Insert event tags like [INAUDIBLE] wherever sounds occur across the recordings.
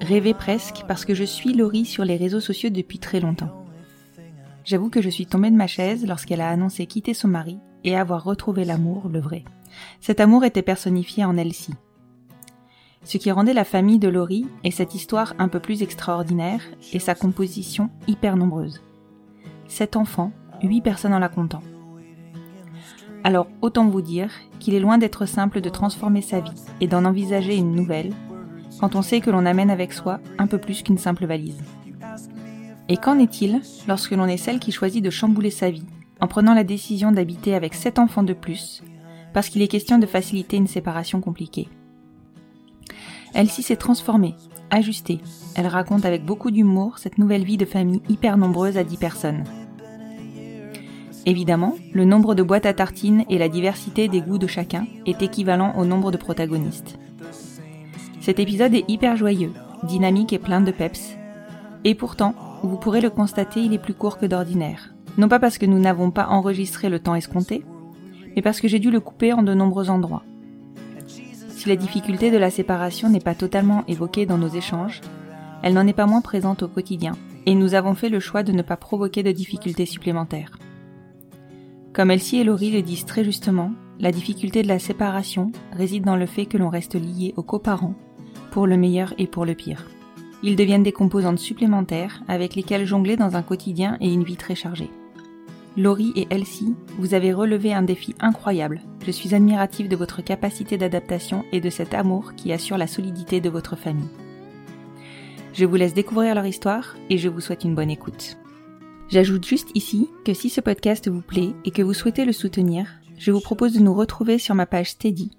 rêvé presque, parce que je suis Laurie sur les réseaux sociaux depuis très longtemps. J'avoue que je suis tombée de ma chaise lorsqu'elle a annoncé quitter son mari et avoir retrouvé l'amour, le vrai. Cet amour était personnifié en Elsie. Ce qui rendait la famille de Laurie et cette histoire un peu plus extraordinaire et sa composition hyper nombreuse. Sept enfants, huit personnes en la comptant. Alors autant vous dire qu'il est loin d'être simple de transformer sa vie et d'en envisager une nouvelle quand on sait que l'on amène avec soi un peu plus qu'une simple valise. Et qu'en est-il lorsque l'on est celle qui choisit de chambouler sa vie en prenant la décision d'habiter avec sept enfants de plus parce qu'il est question de faciliter une séparation compliquée? Elsie s'est transformée, ajustée. Elle raconte avec beaucoup d'humour cette nouvelle vie de famille hyper nombreuse à 10 personnes. Évidemment, le nombre de boîtes à tartines et la diversité des goûts de chacun est équivalent au nombre de protagonistes. Cet épisode est hyper joyeux, dynamique et plein de peps. Et pourtant, vous pourrez le constater, il est plus court que d'ordinaire. Non pas parce que nous n'avons pas enregistré le temps escompté, mais parce que j'ai dû le couper en de nombreux endroits. Si la difficulté de la séparation n'est pas totalement évoquée dans nos échanges, elle n'en est pas moins présente au quotidien, et nous avons fait le choix de ne pas provoquer de difficultés supplémentaires. Comme Elsie et Laurie le disent très justement, la difficulté de la séparation réside dans le fait que l'on reste lié aux coparents, pour le meilleur et pour le pire. Ils deviennent des composantes supplémentaires avec lesquelles jongler dans un quotidien et une vie très chargée. Laurie et Elsie, vous avez relevé un défi incroyable. Je suis admirative de votre capacité d'adaptation et de cet amour qui assure la solidité de votre famille. Je vous laisse découvrir leur histoire et je vous souhaite une bonne écoute. J'ajoute juste ici que si ce podcast vous plaît et que vous souhaitez le soutenir, je vous propose de nous retrouver sur ma page Steady.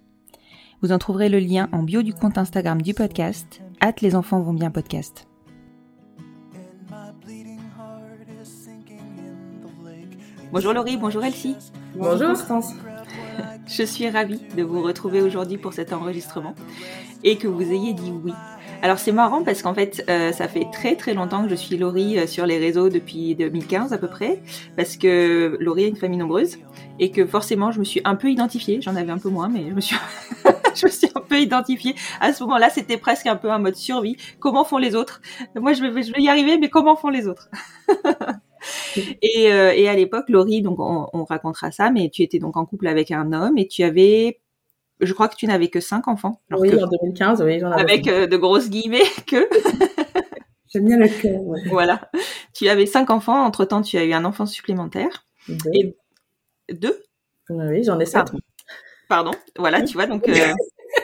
Vous en trouverez le lien en bio du compte Instagram du podcast, hâte les enfants vont bien podcast. Bonjour Laurie, bonjour Elsie. Bonjour Constance. Je suis ravie de vous retrouver aujourd'hui pour cet enregistrement et que vous ayez dit oui. Alors c'est marrant parce qu'en fait euh, ça fait très très longtemps que je suis Laurie euh, sur les réseaux depuis 2015 à peu près parce que Laurie a une famille nombreuse et que forcément je me suis un peu identifiée, j'en avais un peu moins mais je me suis [LAUGHS] je me suis un peu identifiée. À ce moment-là, c'était presque un peu un mode survie. Comment font les autres? Moi je vais je vais y arriver mais comment font les autres? [LAUGHS] Et, euh, et à l'époque, Laurie, donc on, on racontera ça, mais tu étais donc en couple avec un homme et tu avais je crois que tu n'avais que cinq enfants. alors oui, que- en 2015, oui, j'en avais. avec euh, de grosses guillemets [LAUGHS] que. [LAUGHS] J'aime bien le cœur. ouais. voilà. Tu avais cinq enfants. Entre temps, tu as eu un enfant supplémentaire. Deux. Et deux? Oui, j'en ai sept. Pardon. Pardon. Voilà, tu vois, donc euh,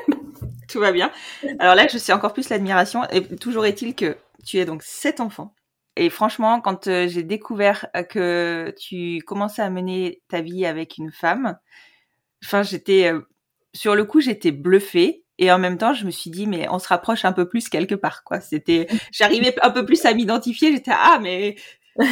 [LAUGHS] tout va bien. Alors là, je sais encore plus l'admiration. Et toujours est-il que tu as donc sept enfants. Et franchement, quand euh, j'ai découvert que tu commençais à mener ta vie avec une femme, enfin, j'étais euh, sur le coup, j'étais bluffée. Et en même temps, je me suis dit, mais on se rapproche un peu plus quelque part, quoi. C'était, j'arrivais un peu plus à m'identifier. J'étais ah, mais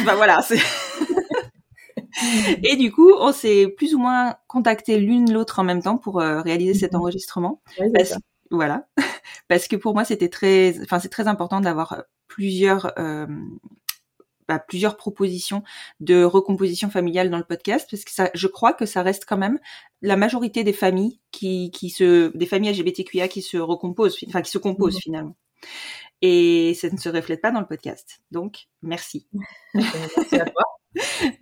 bah voilà. [LAUGHS] et du coup, on s'est plus ou moins contacté l'une l'autre en même temps pour réaliser cet mhm. enregistrement. parce, voilà, [LAUGHS] parce que pour moi, c'était très, enfin, c'est très important d'avoir plusieurs euh, bah, plusieurs propositions de recomposition familiale dans le podcast parce que ça, je crois que ça reste quand même la majorité des familles qui, qui se, des familles LGBTQIA qui se recomposent, enfin qui se composent mmh. finalement. Et ça ne se reflète pas dans le podcast. Donc, merci. [LAUGHS] merci à toi.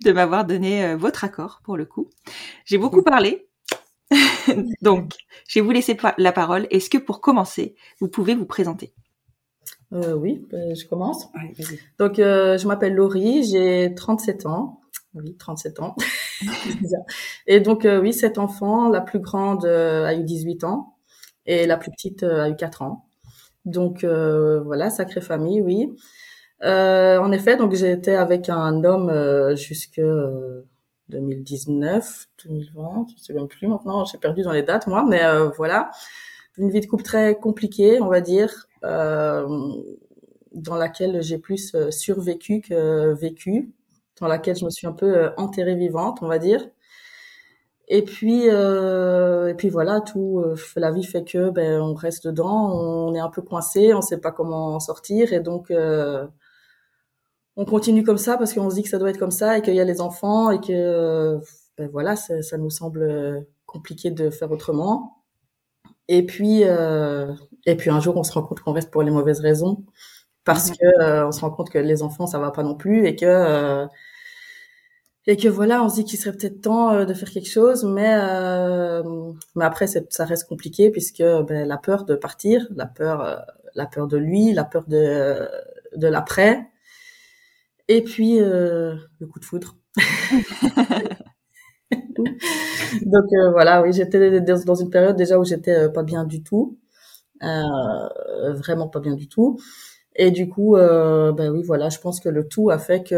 de m'avoir donné euh, votre accord pour le coup. J'ai beaucoup parlé. [LAUGHS] Donc, je vais vous laisser la parole. Est-ce que pour commencer, vous pouvez vous présenter? Euh, oui, ben, je commence. Donc, euh, je m'appelle Laurie, j'ai 37 ans. Oui, 37 ans. [LAUGHS] et donc, euh, oui, sept enfants. La plus grande euh, a eu 18 ans et la plus petite a eu 4 ans. Donc, voilà, sacrée famille, oui. en effet, donc j'ai été avec un homme jusque 2019, 2020, je sais même plus maintenant, j'ai perdu dans les dates moi, mais voilà, une vie de couple très compliquée, on va dire, euh, dans laquelle j'ai plus euh, survécu que vécu, dans laquelle je me suis un peu euh, enterrée vivante, on va dire. Et puis, euh, et puis voilà, tout, la vie fait que ben on reste dedans, on est un peu coincé, on sait pas comment en sortir, et donc euh, on continue comme ça parce qu'on se dit que ça doit être comme ça et qu'il y a les enfants et que ben voilà, ça nous semble compliqué de faire autrement. Et puis, euh, et puis un jour, on se rend compte qu'on reste pour les mauvaises raisons, parce que euh, on se rend compte que les enfants, ça va pas non plus, et que euh, et que voilà, on se dit qu'il serait peut-être temps euh, de faire quelque chose, mais mais après, ça reste compliqué puisque ben, la peur de partir, la peur, la peur de lui, la peur de de l'après, et puis le coup de foudre. [LAUGHS] [LAUGHS] Donc euh, voilà, oui, j'étais dans une période déjà où j'étais euh, pas bien du tout, euh, vraiment pas bien du tout. Et du coup, ben oui, voilà, je pense que le tout a fait que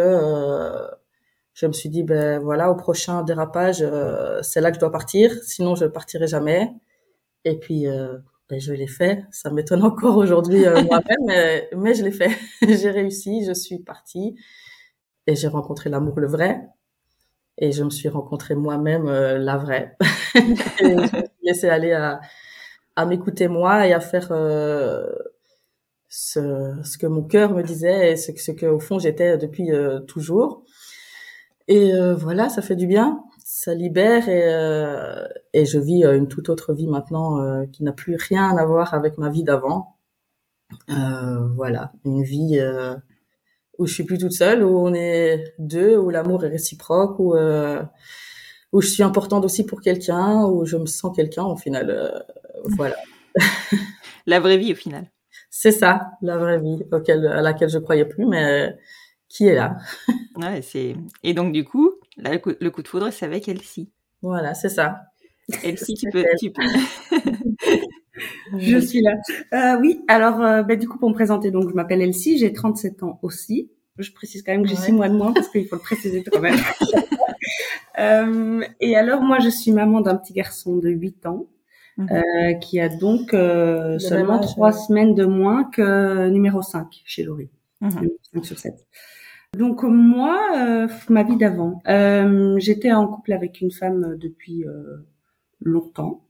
je me suis dit, ben voilà, au prochain dérapage, c'est là que je dois partir, sinon je partirai jamais. Et puis, ben, je l'ai fait. Ça m'étonne encore aujourd'hui [LAUGHS] moi-même, mais, mais je l'ai fait. [LAUGHS] j'ai réussi, je suis partie et j'ai rencontré l'amour le vrai et je me suis rencontrée moi-même euh, la vraie. [LAUGHS] et je me suis laissée aller à, à m'écouter moi et à faire euh, ce, ce, que mon cœur me disait et ce, ce que au fond j'étais depuis euh, toujours. Et euh, voilà, ça fait du bien, ça libère et, et je vis une toute autre vie maintenant qui n'a plus rien à voir avec ma vie d'avant. voilà, une vie où je suis plus toute seule, où on est deux, où l'amour est réciproque, où euh, où je suis importante aussi pour quelqu'un, où je me sens quelqu'un au final. Euh, voilà. [LAUGHS] la vraie vie au final. C'est ça, la vraie vie auquel, à laquelle je croyais plus, mais qui est là. [LAUGHS] ouais, c'est et donc du coup, le coup de foudre, c'est avec Elsie. Voilà, c'est ça. Elsie, [LAUGHS] tu peux, tu peux. Je suis là. Euh, oui, alors euh, bah, du coup pour me présenter, donc je m'appelle Elsie, j'ai 37 ans aussi. Je précise quand même que j'ai 6 mois de moins parce qu'il faut le préciser quand même. [LAUGHS] euh, et alors moi je suis maman d'un petit garçon de 8 ans euh, qui a donc euh, seulement 3 semaines de moins que numéro 5 chez Laurie. 5 mhm. sur 7. Donc moi, euh, ma vie d'avant, j'étais en couple avec une femme depuis longtemps.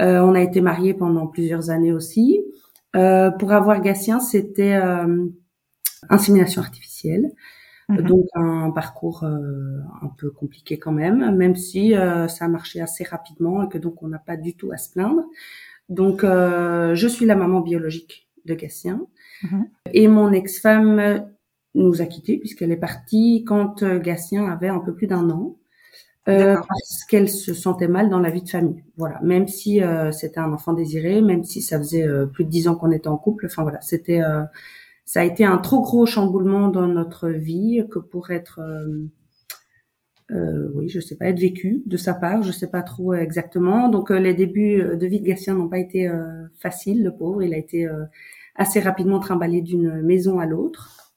Euh, on a été mariés pendant plusieurs années aussi. Euh, pour avoir Gatien, c'était euh, insémination artificielle. Mhm. Donc un parcours un peu compliqué quand même, même si ça a marché assez rapidement et que donc on n'a pas du tout à se plaindre. Donc je suis la maman biologique de Gatien mhm. et mon ex-femme nous a quittés puisqu'elle est partie quand Gatien avait un peu plus d'un an. Euh, parce qu'elle se sentait mal dans la vie de famille. Voilà, même si euh, c'était un enfant désiré, même si ça faisait euh, plus de dix ans qu'on était en couple. Enfin voilà, c'était, ça a été un trop gros chamboulement dans notre vie que pour être, oui, je sais pas, être vécu de sa part. Je sais pas trop exactement. Donc les débuts de vie de Gatien n'ont pas été faciles. Le pauvre, il a été assez rapidement trimballée d'une maison à l'autre.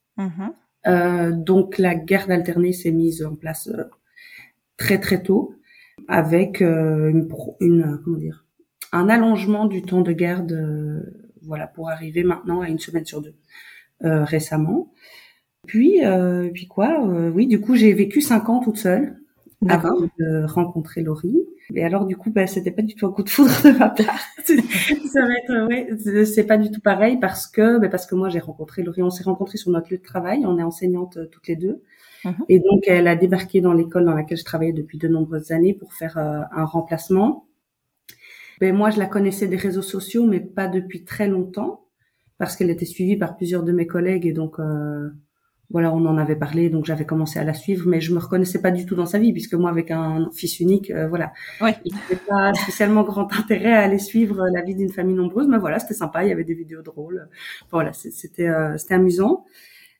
Euh, donc la garde alternée s'est mise en place euh, très très tôt, avec euh, une, comment dire un allongement du temps de garde, euh, voilà, pour arriver maintenant à une semaine sur deux euh, récemment. Puis euh, puis quoi euh, Oui, du coup j'ai vécu cinq ans toute seule avant de rencontrer Laurie. Et alors du coup, bah, c'était pas du tout un coup de foudre de ma part. [LAUGHS] ça va être, ouais, c'est- pas du tout pareil parce que, bah, parce que moi j'ai rencontré Laurie, on s'est rencontrés sur notre lieu de travail, on est enseignantes toutes les deux. Mhm. Et donc elle a débarqué dans l'école dans laquelle je travaillais depuis de nombreuses années pour faire euh, un remplacement. Ben moi je la connaissais des réseaux sociaux, mais pas depuis très longtemps parce qu'elle était suivie par plusieurs de mes collègues et donc euh, voilà, on en avait parlé, donc j'avais commencé à la suivre, mais je me reconnaissais pas du tout dans sa vie, puisque moi, avec un fils unique, euh, voilà, Ouais. il n'y avait pas spécialement grand intérêt à aller suivre la vie d'une famille nombreuse, mais voilà, c'était sympa, il y avait des vidéos drôles, voilà, c'était euh, c'était amusant.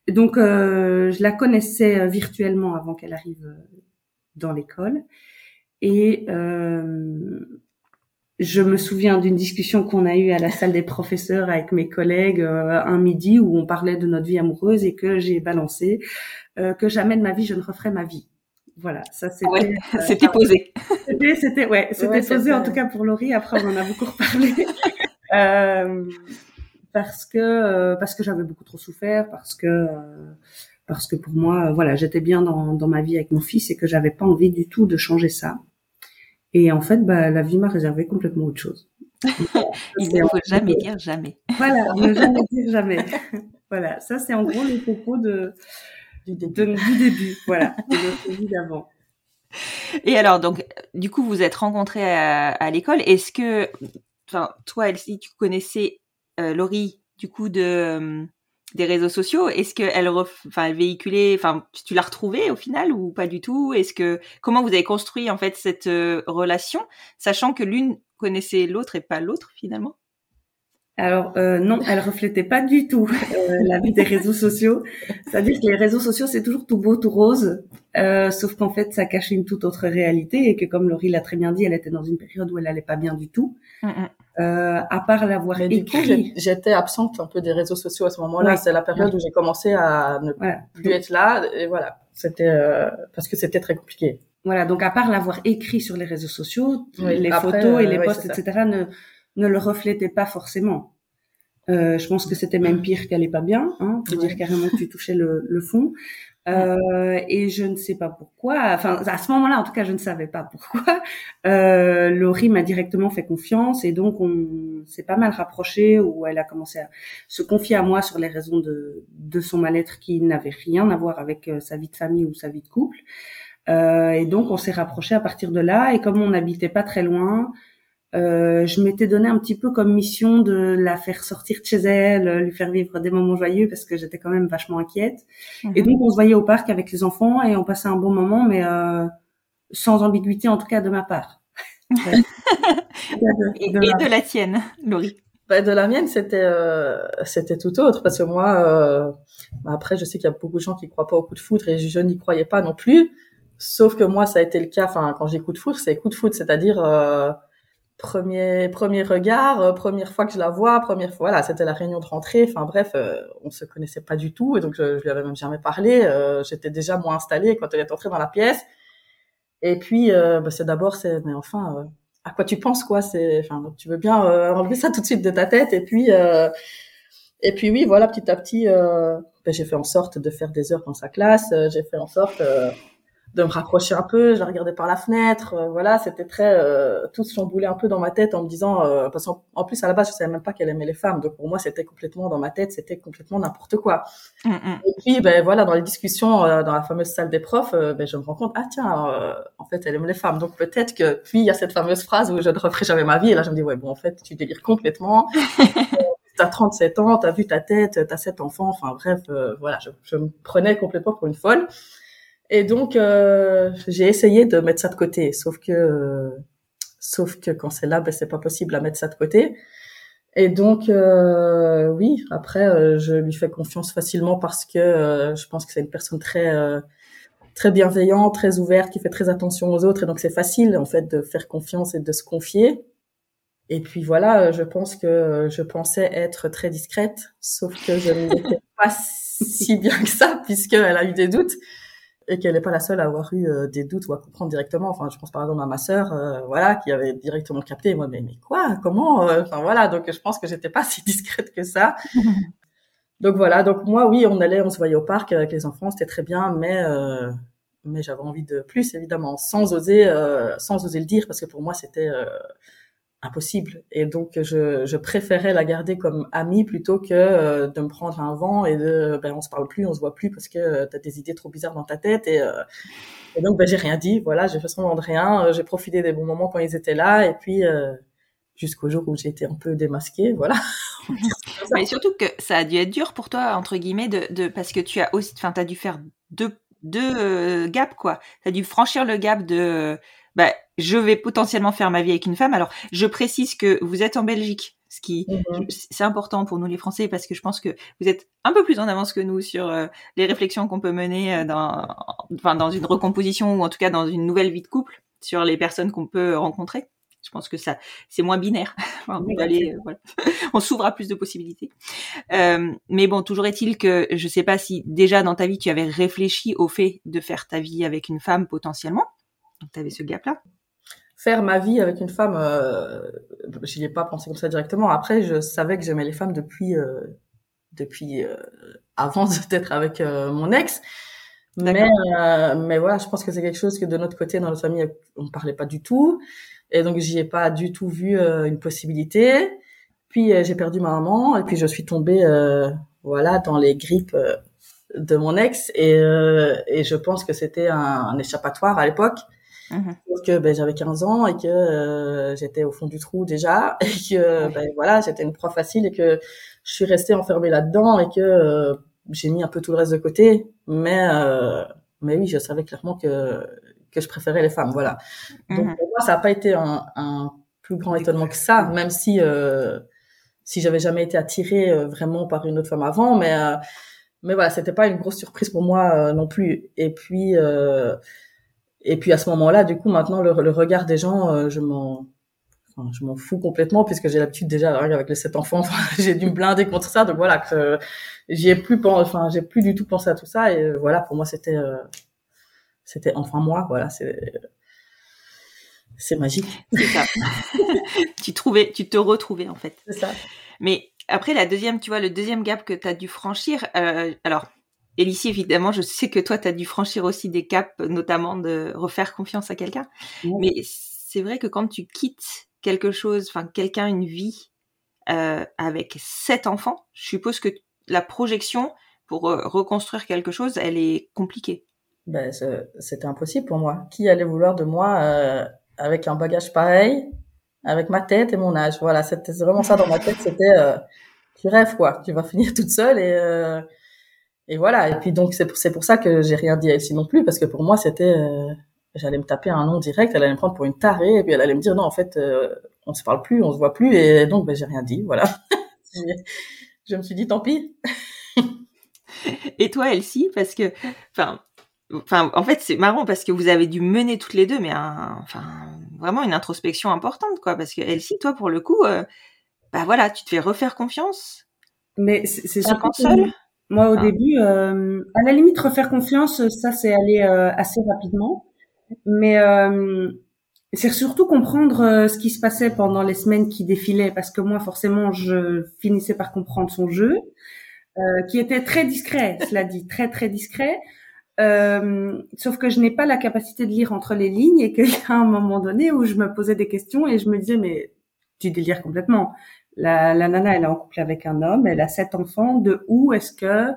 Donc, euh, je la connaissais euh, virtuellement avant qu'elle arrive euh, dans l'école, et euh, je me souviens d'une discussion qu'on a eue à la salle des professeurs avec mes collègues euh, un midi où on parlait de notre vie amoureuse et que j'ai balancé euh, que jamais de ma vie je ne referais ma vie. Voilà, ça c'était Ouais, [LAUGHS] C'était posé. c'était c'était ouais, c'était Ouais, posé en tout cas pour Laurie. Après on en a beaucoup reparlé [LAUGHS] euh, parce que euh, parce que j'avais beaucoup trop souffert, parce que euh, parce que pour moi euh, voilà j'étais bien dans dans ma vie avec mon fils et que j'avais pas envie du tout de changer ça. Et en fait, bah, la vie m'a réservé complètement autre chose. [LAUGHS] Il ne faut jamais dire jamais. [LAUGHS] Voilà, ne [LAUGHS] jamais dire jamais. voilà, ça c'est en gros le propos de, Du début. du début, voilà, de notre vie d'avant. Et alors, donc, du coup, vous êtes rencontrés à, à l'école. Est-ce que, enfin, toi, Elsie, tu connaissais euh, Laurie, du coup, de euh, des réseaux sociaux Est-ce qu'elle, enfin, elle véhiculait, enfin, tu l'as retrouvée au final ou pas du tout? Est-ce que, comment vous avez construit en fait cette euh, relation, sachant que l'une connaissait l'autre et pas l'autre finalement? Alors euh, non, elle reflétait pas du tout euh, la vie des réseaux sociaux. C'est-à-dire que les réseaux sociaux c'est toujours tout beau, tout rose, euh, sauf qu'en fait ça cache une toute autre réalité et que comme Laurie l'a très bien dit, elle était dans une période où elle allait pas bien du tout. Euh, à part l'avoir Mais du coup, écrit. j'étais absente un peu des réseaux sociaux à ce moment-là. Oui. C'est la période où j'ai commencé à ne Voilà. plus être là. Et voilà, c'était euh, parce que c'était très compliqué. Voilà, donc à part l'avoir écrit sur les réseaux sociaux, Oui, les après, photos et euh, les ouais, posts, etc., ne, ne le reflétaient pas forcément. Euh, je pense que c'était même pire qu'elle est pas bien, hein, pour Ouais. dire carrément que tu touchais le, le fond. Euh, et je ne sais pas pourquoi, enfin à ce moment-là en tout cas je ne savais pas pourquoi, [LAUGHS] euh, Laurie m'a directement fait confiance et donc on s'est pas mal rapproché où elle a commencé à se confier à moi sur les raisons de, de son mal-être qui n'avaient rien à voir avec euh, sa vie de famille ou sa vie de couple. Euh, et donc on s'est rapproché à partir de là. Et comme on n'habitait pas très loin, euh, je m'étais donné un petit peu comme mission de la faire sortir de chez elle, euh, lui faire vivre des moments joyeux parce que j'étais quand même vachement inquiète. Et donc on se voyait au parc avec les enfants et on passait un bon moment, mais euh, sans ambiguïté en tout cas de ma part. [LAUGHS] Ouais. et, De et ma- de la tienne, Laurie. Bah, de la mienne, c'était euh, c'était tout autre parce que moi, euh, bah, après, je sais qu'il y a beaucoup de gens qui croient pas au coup de foudre et je n'y croyais pas non plus. Sauf que moi, ça a été le cas. Enfin, quand j'ai coup de foudre, c'est coup de foudre, c'est-à-dire euh, premier premier regard, euh, première fois que je la vois, première fois. Voilà, c'était la réunion de rentrée. Enfin bref, euh, on se connaissait pas du tout et donc je, je lui avais même jamais parlé. Euh, J'étais déjà moins installée quand elle est entrée dans la pièce. Et puis, euh, bah, c'est d'abord, c'est mais enfin. euh, à quoi tu penses quoi c'est enfin tu veux bien euh, enlever ça tout de suite de ta tête et puis euh, et puis oui voilà petit à petit euh, ben, j'ai fait en sorte de faire des heures dans sa classe euh, j'ai fait en sorte euh, de me rapprocher un peu je la regardais par la fenêtre euh, voilà c'était très euh, tout se chamboulait un peu dans ma tête en me disant euh, parce qu'en en plus à la base je savais même pas qu'elle aimait les femmes donc pour moi c'était complètement dans ma tête c'était complètement n'importe quoi Mm, mm. et puis, ben voilà, dans les discussions euh, dans la fameuse salle des profs, euh, ben, je me rends compte, ah tiens, euh, en fait, elle aime les femmes. Donc peut-être que, puis il y a cette fameuse phrase où je ne referai jamais ma vie. Et là, je me dis, ouais, bon, en fait, tu délires complètement. [LAUGHS] t'as 37 ans, t'as vu ta tête, t'as sept enfants. Enfin bref, euh, voilà, je, je me prenais complètement pour une folle. Et donc, euh, j'ai essayé de mettre ça de côté. Sauf que, euh, sauf que quand c'est là, ben c'est pas possible à mettre ça de côté. Et donc, euh, oui, après, euh, je lui fais confiance facilement parce que euh, je pense que c'est une personne très euh, très bienveillante, très ouverte, qui fait très attention aux autres. Et donc, c'est facile, en fait, de faire confiance et de se confier. Et puis voilà, je pense que je pensais être très discrète, sauf que je n'étais [LAUGHS] pas si bien que ça, puisqu'elle a eu des doutes et qu'elle n'est pas la seule à avoir eu euh, des doutes ou à comprendre directement. Enfin, je pense par exemple à ma sœur, euh, voilà, qui avait directement capté. Moi, mais, mais quoi? Comment euh, Enfin voilà, donc je pense que j'étais pas [LAUGHS] si discrète que ça. [LAUGHS] donc voilà, donc moi, oui, on allait, on se voyait au parc avec les enfants, c'était très bien, mais mais j'avais envie de plus évidemment, sans oser, sans oser le dire, parce que pour moi, c'était impossible. Et donc, je, je, préférais la garder comme amie plutôt que euh, de me prendre un vent et de, ben, on se parle plus, on se voit plus parce que euh, tu as des idées trop bizarres dans ta tête. Et, euh, et donc, ben, j'ai rien dit. Voilà, j'ai fait semblant de rien. J'ai profité des bons moments quand ils étaient là. Et puis, jusqu'au jour où j'ai été un peu démasquée, voilà. [LAUGHS] Mais surtout que ça a dû être dur pour toi, entre guillemets, de, de parce que tu as aussi, enfin, t'as dû faire deux, deux gaps, quoi. T'as dû franchir le gap de, bah, je vais potentiellement faire ma vie avec une femme. Alors, je précise que vous êtes en Belgique, ce qui mhm. c'est important pour nous les Français parce que je pense que vous êtes un peu plus en avance que nous sur euh, les réflexions qu'on peut mener euh, dans, enfin, dans une recomposition ou en tout cas dans une nouvelle vie de couple sur les personnes qu'on peut rencontrer. Je pense que ça, c'est moins binaire. [LAUGHS] on, euh, voilà. [LAUGHS] on s'ouvre à plus de possibilités. Euh, mais bon, toujours est-il que je sais pas si déjà dans ta vie tu avais réfléchi au fait de faire ta vie avec une femme potentiellement. Donc, tu avais ce gap-là Faire ma vie avec une femme, euh, je n'y ai pas pensé comme ça directement. Après, je savais que j'aimais les femmes depuis euh, depuis euh, avant [LAUGHS] d'être avec euh, mon ex. Mais euh, mais voilà, je pense que c'est quelque chose que de notre côté, dans notre famille, on ne parlait pas du tout. Et donc, j'y ai pas du tout vu une possibilité. Puis, j'ai perdu ma maman et puis je suis tombée voilà dans les grippes de mon ex et, et je pense que c'était un, un échappatoire à l'époque Mmh. que ben, j'avais 15 ans et que euh, j'étais au fond du trou déjà [LAUGHS] et que ben, voilà j'étais une proie facile et que je suis restée enfermée là-dedans et que euh, j'ai mis un peu tout le reste de côté. Mais euh, mais oui je savais clairement que que je préférais les femmes voilà. Donc mmh. pour moi ça n'a pas été un, un, plus grand étonnement que ça même si si j'avais jamais été attirée vraiment par une autre femme avant. Mais mais voilà c'était pas une grosse surprise pour moi non plus. Et puis et puis à ce moment-là, du coup, maintenant, le, le regard des gens, euh, je m'en, enfin, je m'en fous complètement puisque j'ai l'habitude déjà avec les sept enfants, [LAUGHS] j'ai dû me blinder contre ça. Donc voilà, que j'y ai plus, enfin, j'ai plus du tout pensé à tout ça. Et euh, voilà, pour moi, c'était, euh, c'était enfin moi. Voilà, c'est, c'est magique. C'est ça. [LAUGHS] tu trouvais, tu te retrouvais en fait. C'est ça. Mais après, la deuxième, tu vois, le deuxième gap que tu as dû franchir, euh, alors Elicie, évidemment, je sais que toi, tu as dû franchir aussi des caps, notamment de refaire confiance à quelqu'un. Mais c'est vrai que quand tu quittes quelque chose, enfin quelqu'un, une vie, euh, avec sept enfants, je suppose que la projection pour euh, reconstruire quelque chose, elle est compliquée. Ben, c'était impossible pour moi. Qui allait vouloir de moi euh, avec un bagage pareil, avec ma tête et mon âge? Voilà, c'était vraiment ça dans ma tête. C'était, euh, tu rêves quoi, tu vas finir toute seule et euh, et voilà. Et puis donc c'est pour, c'est pour ça que j'ai rien dit à Elsie non plus parce que pour moi c'était euh, j'allais me taper un nom direct, elle allait me prendre pour une tarée et puis elle allait me dire non en fait euh, on se parle plus, on se voit plus et donc ben j'ai rien dit, voilà. [LAUGHS] je me suis dit tant pis. et toi Elsie parce que enfin enfin en fait c'est marrant parce que vous avez dû mener toutes les deux mais enfin vraiment une introspection importante quoi parce que Elsie toi pour le coup euh, bah voilà, tu te fais refaire confiance. Mais c'est surtout seule moi, au ah. début, euh, à la limite, refaire confiance, ça, c'est aller euh, assez rapidement. Mais euh, c'est surtout comprendre euh, ce qui se passait pendant les semaines qui défilaient, parce que moi, forcément, je finissais par comprendre son jeu, euh, qui était très discret, [LAUGHS] cela dit, très très discret. sauf que je n'ai pas la capacité de lire entre les lignes et qu'il y a un moment donné où je me posais des questions et je me disais mais tu délires complètement. La, la, nana, elle est en couple avec un homme, elle a sept enfants. De où est-ce que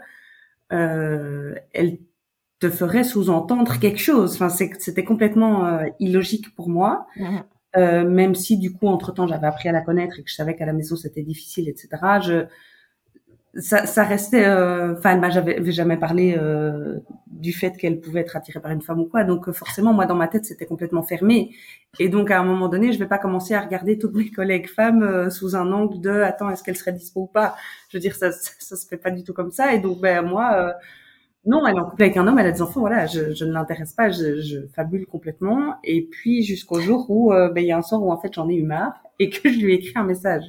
euh, elle te ferait sous-entendre quelque chose? Enfin, c'était complètement euh, illogique pour moi. Mmh. Euh, même si du coup, entre temps, j'avais appris à la connaître et que je savais qu'à la maison c'était difficile, etc. Je ça, ça restait. Euh, enfin, euh, j'avais jamais parlé euh, du fait qu'elle pouvait être attirée par une femme ou quoi. Donc forcément, moi dans ma tête, c'était complètement fermé. Et donc à un moment donné, je vais pas commencer à regarder toutes mes collègues femmes euh, sous un angle de attends, est-ce qu'elle serait dispo ou pas? Je veux dire, ça, ça, se fait pas du tout comme ça. Et donc ben moi. Euh, non, elle est en couple avec un homme, elle a des enfants, voilà, je, je ne l'intéresse pas, je, je, fabule complètement. Et puis jusqu'au jour où, ben, il y a un soir où en fait j'en ai eu marre et que je lui ai écrit un message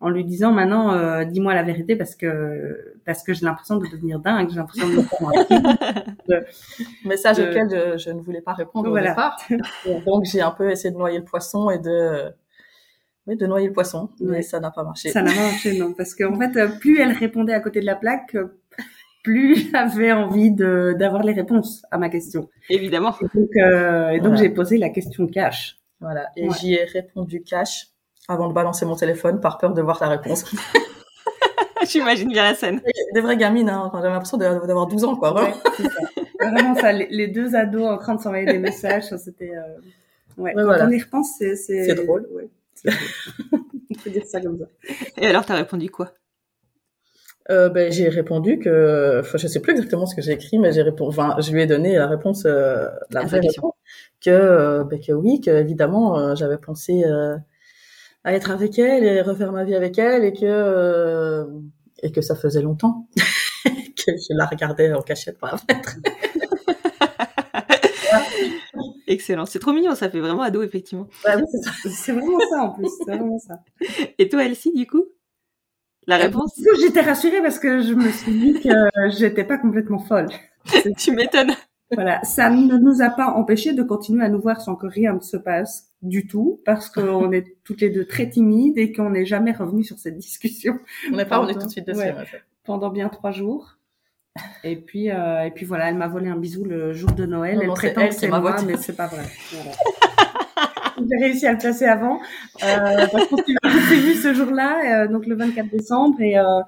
en lui disant maintenant euh, dis-moi la vérité parce que parce que j'ai l'impression de devenir dingue, j'ai l'impression de me faire [LAUGHS] message auquel je, je, ne voulais pas répondre au départ. [LAUGHS] donc j'ai un peu essayé de noyer le poisson et de oui, de noyer le poisson, mais ça n'a pas marché. Ça n'a pas marché non parce qu'en fait plus elle répondait à côté de la plaque plus j'avais envie de d'avoir les réponses à ma question. Évidemment. Et donc, euh, et donc j'ai posé la question cash. Voilà, et j'y ai répondu cash avant de balancer mon téléphone par peur de voir la réponse. [LAUGHS] J'imagine bien la scène. Des vraies gamines, hein. Enfin, j'avais l'impression d'avoir 12 ans, quoi. Vraiment. ça. vraiment ça, les, deux ados en train de s'envoyer des messages, c'était... Euh... Ouais, quand on y repense, c'est... C'est drôle. Ouais, [LAUGHS] on peut dire ça comme ça. Et alors, t'as répondu quoi? Euh, ben, j'ai répondu que, enfin, je sais plus exactement ce que j'ai écrit, mais j'ai répondu, enfin, je lui ai donné la réponse, euh, la vraie réponse, que, euh, ben, que oui, que évidemment, euh, j'avais pensé euh, à être avec elle et refaire ma vie avec elle et que euh, et que ça faisait longtemps [LAUGHS] que je la regardais en cachette par la fenêtre. [LAUGHS] Excellent, c'est trop mignon, ça fait vraiment ado effectivement. C'est vraiment ça en plus, c'est vraiment ça. [LAUGHS] Et toi Elsie du coup? La réponse J'étais rassurée parce que je me suis dit que j'étais pas complètement folle. tu m'étonnes. Voilà, ça ne nous a pas empêché de continuer à nous voir sans que rien ne se passe du tout, parce qu'on est [LAUGHS] toutes les deux très timides et qu'on n'est jamais revenu sur cette discussion. On n'est pas revenu tout de suite dessus. Ouais, pendant bien trois jours. Et puis, euh, et puis voilà, elle m'a volé un bisou le jour de Noël. elle prétend que c'est moi, mais c'est pas vrai. Voilà. [LAUGHS] J'ai réussi à le placer avant. Euh, parce qu'on s'est vu ce jour-là, euh, donc le 24 décembre, et euh,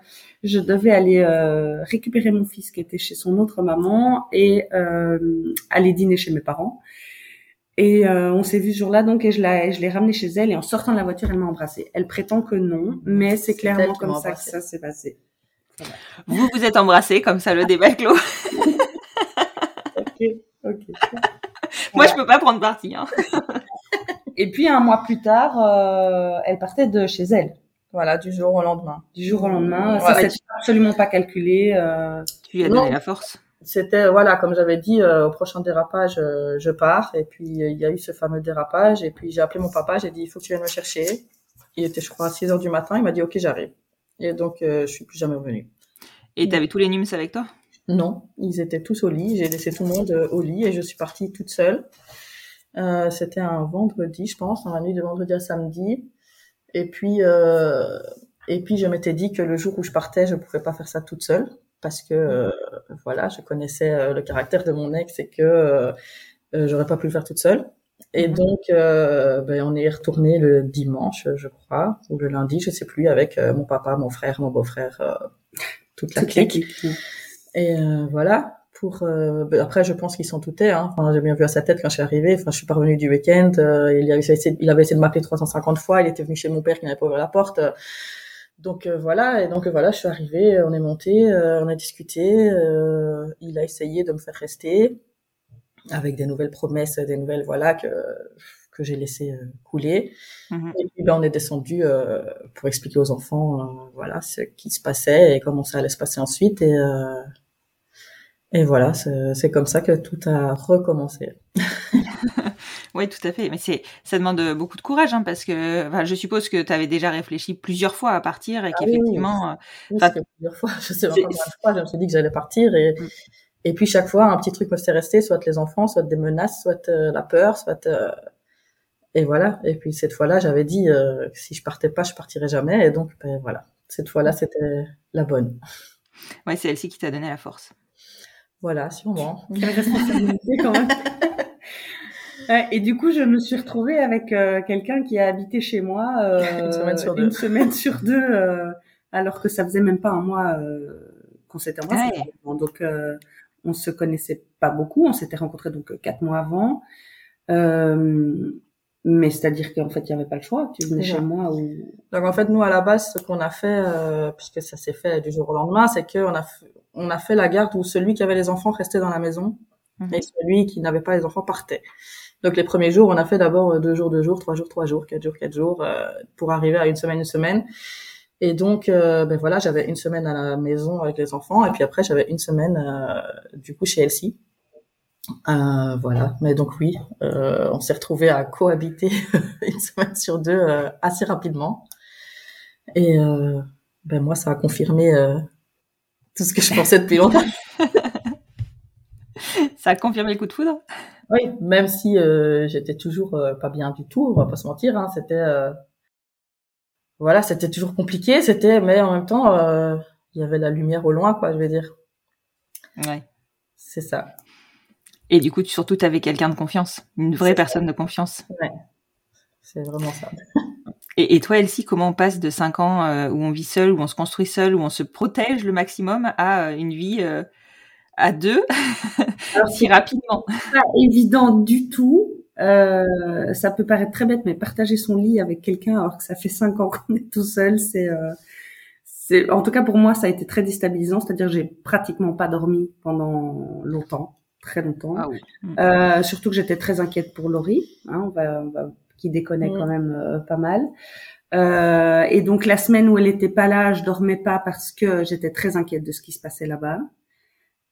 je devais aller euh, récupérer mon fils qui était chez son autre maman et euh, aller dîner chez mes parents. Et euh, on s'est vu ce jour-là, donc, et je l'ai, je l'ai ramené chez elle, et en sortant de la voiture, elle m'a embrassée. Elle prétend que non, mais c'est clairement comme ça que ça s'est passé. Voilà. Vous vous êtes embrassés, comme ça, le débat est clos. [LAUGHS] [LAUGHS] ok, ok. Moi, je peux pas prendre parti. Hein. [LAUGHS] et puis, un mois plus tard, euh, elle partait de chez elle. Voilà, du jour au lendemain. Du jour au lendemain, ça s'est absolument pas calculé. Euh... Tu lui as donné la force c'était voilà comme j'avais dit euh, au prochain dérapage euh, je pars. Et puis euh, il y a eu ce fameux dérapage. Et puis j'ai appelé mon papa. J'ai dit il faut que tu viennes me chercher. Il était je crois à 6 heures du matin. Il m'a dit ok j'arrive. Et donc je suis plus jamais revenue. Et t'avais tous les nums avec toi? Non. Ils étaient tous au lit. J'ai laissé tout le monde au lit et je suis partie toute seule. C'était un vendredi je pense dans la nuit de vendredi à samedi. Et puis et puis je m'étais dit que le jour où je partais je pouvais pas faire ça toute seule parce que euh, voilà, je connaissais euh, le caractère de mon ex et que euh, j'aurais pas pu le faire toute seule. Et mhm. donc, ben, on est retourné le dimanche, je crois, ou le lundi, je sais plus, avec mon papa, mon frère, mon beau-frère, toute la clique. Et voilà. Pour ben, après, je pense qu'il s'en doutait. Hein. Enfin, j'ai bien vu à sa tête quand je suis arrivée. Enfin, je suis pas revenue du week-end. il, avait essayé, il avait essayé de m'appeler 350 fois. Il était venu chez mon père qui n'avait pas ouvert la porte. Donc euh, voilà, et donc euh, voilà, je suis arrivée, euh, on est monté, on a discuté, il a essayé de me faire rester avec des nouvelles promesses, des nouvelles voilà que que j'ai laissé couler. Mmh. Et puis ben on est descendu pour expliquer aux enfants voilà ce qui se passait et comment ça allait se passer ensuite et et voilà, c'est comme ça que tout a recommencé. [LAUGHS] Oui, tout à fait. Mais c'est, ça demande beaucoup de courage, hein, parce que, enfin, je suppose que tu avais déjà réfléchi plusieurs fois à partir et ah qu'effectivement, oui, oui. plusieurs fois. [LAUGHS] Je sais pas combien de fois, je me suis dit que j'allais partir et, mm. et puis chaque fois, un petit truc me s'est resté, soit les enfants, soit des menaces, soit euh, la peur, soit, euh, et voilà. Et puis cette fois-là, j'avais dit, euh, que si je partais pas, je partirais jamais. Et donc, ben, voilà. Cette fois-là, c'était la bonne. Ouais, c'est elle-ci qui t'a donné la force. Voilà, sûrement. [LAUGHS] Quelle responsabilité quand même. [LAUGHS] et du coup, je me suis retrouvée avec euh, quelqu'un qui a habité chez moi euh, [LAUGHS] une semaine sur deux, une semaine sur deux euh, alors que ça faisait même pas un mois euh, qu'on s'était embrassés. Ouais. Donc, on se connaissait pas beaucoup. On s'était rencontrés donc quatre mois avant. mais c'est-à-dire qu'en fait, il y avait pas le choix. Tu venais chez moi ou. Donc en fait, nous à la base, ce qu'on a fait, puisque ça s'est fait du jour au lendemain, c'est qu'on a on a fait la garde où celui qui avait les enfants restait dans la maison mmh. et celui qui n'avait pas les enfants partait. Donc les premiers jours, on a fait d'abord euh, deux jours, deux jours, trois jours, trois jours, quatre jours, quatre jours, euh, pour arriver à une semaine, une semaine. Et donc, euh, ben voilà, j'avais une semaine à la maison avec les enfants, et puis après j'avais une semaine euh, du coup chez Elsie. Euh, voilà, mais donc oui, euh, on s'est retrouvé à cohabiter [LAUGHS] une semaine sur deux assez rapidement. Et ben moi, ça a confirmé tout ce que je pensais depuis longtemps. [LAUGHS] ça a confirmé le coup de foudre? Oui, même si euh, j'étais toujours euh, pas bien du tout, on va pas se mentir. Hein, c'était euh, voilà, c'était toujours compliqué. C'était, mais en même temps, euh, il y avait la lumière au loin, quoi. Je vais dire. Ouais. C'est ça. Et du coup, surtout, tu avais quelqu'un de confiance, une vraie personne de confiance. Ouais, c'est vraiment ça. [LAUGHS] Et, et toi, Elsie, comment on passe de 5 ans euh, où on vit seul, où on se construit seul, où on se protège le maximum, à euh, une vie à deux, [LAUGHS] Alors, si rapidement pas évident du tout. Euh, ça peut paraître très bête, mais partager son lit avec quelqu'un alors que ça fait cinq ans qu'on est tout seul, c'est, euh, c'est, en tout cas pour moi, ça a été très déstabilisant. C'est-à-dire, j'ai pratiquement pas dormi pendant longtemps, très longtemps. Ah oui. Euh, surtout que j'étais très inquiète pour Laurie, hein, on va, on va- qui déconnait Mm. quand même euh, pas mal. Euh, et donc la semaine où elle était pas là, je dormais pas parce que j'étais très inquiète de ce qui se passait là-bas.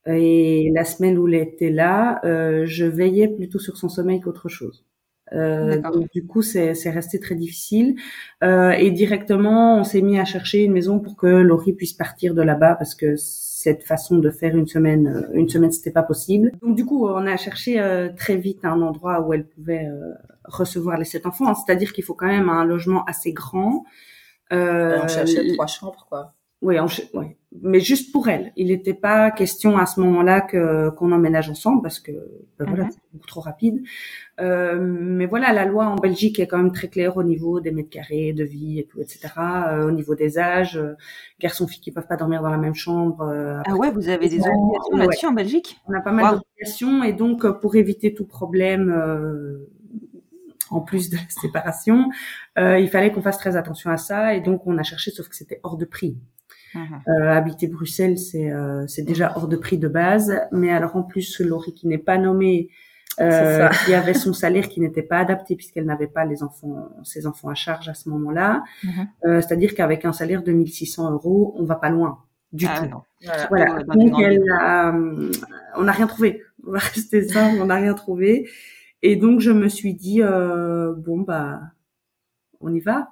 Et la semaine où elle était là, euh, je veillais plutôt sur son sommeil qu'autre chose. Euh, donc, du coup, c'est c'est resté très difficile. Euh, et directement, on s'est mis à chercher une maison pour que Laurie puisse partir de là-bas parce que cette façon de faire une semaine, euh, une semaine, c'était pas possible. Donc du coup, on a cherché euh, très vite un endroit où elle pouvait euh, recevoir les sept enfants. C'est-à-dire qu'il faut quand même un logement assez grand. Euh, on cherchait trois chambres, quoi. oui, on ouais. Mais juste pour elle. Il n'était pas question à ce moment-là que qu'on emménage ensemble parce que ben voilà, Mhm. c'est beaucoup trop rapide. Euh, mais voilà, la loi en Belgique est quand même très claire au niveau des mètres carrés, de vie et tout, etc. Euh, au niveau des âges, euh, garçons filles qui peuvent pas dormir dans la même chambre. euh, Ah ouais, vous avez des obligations ouais. là-dessus en Belgique? On a pas mal Wow. d'obligations et donc euh, pour éviter tout problème, euh, en plus de la [LAUGHS] séparation, euh, il fallait qu'on fasse très attention à ça et donc on a cherché, sauf que c'était hors de prix. Mhm. Euh, habiter Bruxelles, c'est euh, c'est déjà hors de prix de base, mais alors en plus Laurie qui n'est pas nommée, euh, qui avait son salaire qui n'était pas adapté puisqu'elle n'avait pas les enfants, ses enfants à charge à ce moment-là, Mhm. Euh, c'est-à-dire qu'avec un salaire de 1600 euros, on va pas loin du Ah tout. non. Voilà. Donc elle a, euh, on n'a rien trouvé. On va [LAUGHS] rester ça, on n'a rien trouvé. Et donc je me suis dit euh, bon bah on y va.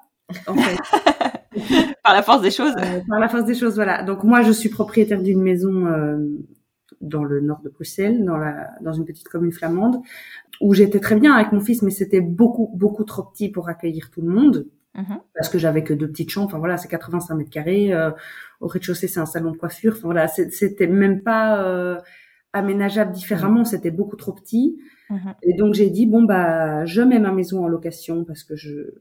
En fait, [LAUGHS] [LAUGHS] Par la force des choses. Euh, par la force des choses, voilà. Donc moi je suis propriétaire d'une maison euh, dans le nord de Bruxelles, dans la dans une petite commune flamande, où j'étais très bien avec mon fils, mais c'était beaucoup beaucoup trop petit pour accueillir tout le monde Mhm. parce que j'avais que deux petites chambres. Enfin voilà, c'est 85 mètres carrés. Euh, au rez-de-chaussée, c'est un salon de coiffure. Enfin voilà, c'était même pas euh, aménageable différemment. C'était beaucoup trop petit. Mhm. Et donc j'ai dit bon bah je mets ma maison en location parce que je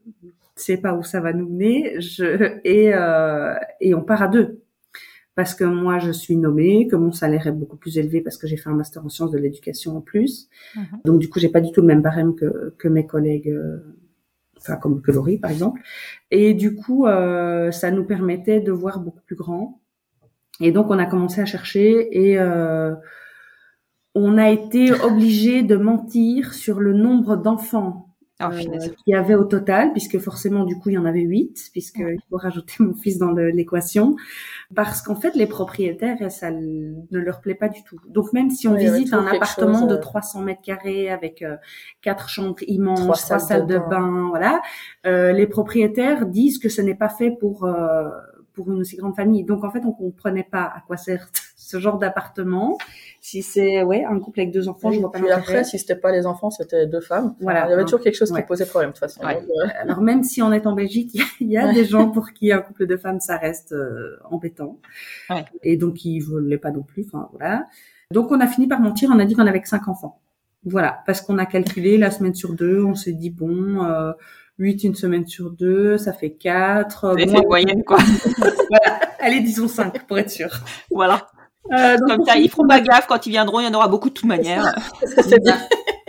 sais pas où ça va nous mener. Je et euh, et on part à deux. Parce que moi je suis nommée, que mon salaire est beaucoup plus élevé parce que j'ai fait un master en sciences de l'éducation en plus. Mhm. Donc du coup j'ai pas du tout le même barème que que mes collègues euh, enfin comme que Laurie par exemple. Et du coup, euh, ça nous permettait de voir beaucoup plus grand. Et donc, on a commencé à chercher et euh, on a été obligé de mentir sur le nombre d'enfants Oh, euh, qu'il y avait au total, puisque forcément, du coup, il y en avait huit, puisqu'il faut rajouter mon fils dans l'équation, parce qu'en fait, les propriétaires, ça ne leur plaît pas du tout. Donc, même si on Oui, visite un appartement chose, de euh, 300 mètres carrés avec euh, quatre chambres immenses, Trois salles salles de de bain. bain, voilà, euh, les propriétaires disent que ce n'est pas fait pour euh, pour une aussi grande famille. Donc, en fait, on comprenait pas à quoi sert [LAUGHS] ce genre d'appartement. Si c'est ouais un couple avec deux enfants, je vois pas puis après, si c'était pas les enfants, c'était deux femmes. Enfin, Voilà. Il y avait toujours quelque chose Ouais. qui posait problème, de toute façon. Ouais. Donc, euh, Alors même si on est en Belgique, il y a, y des gens pour qui un couple de femmes ça reste euh, embêtant, Ouais. et donc ils voulaient pas non plus. Enfin voilà. Donc on a fini par mentir. On a dit qu'on avait que cinq enfants. Voilà, parce qu'on a calculé la semaine sur deux. On s'est dit bon, euh, huit une semaine sur deux, ça fait quatre. Vous avez Bon, fait une moyenne, quoi. [LAUGHS] voilà. Allez, disons cinq pour être sûr. voilà. Euh, donc, Comme ça, ils feront pas gaffe quand ils viendront, il y en aura beaucoup de toute manière. [LAUGHS] bien.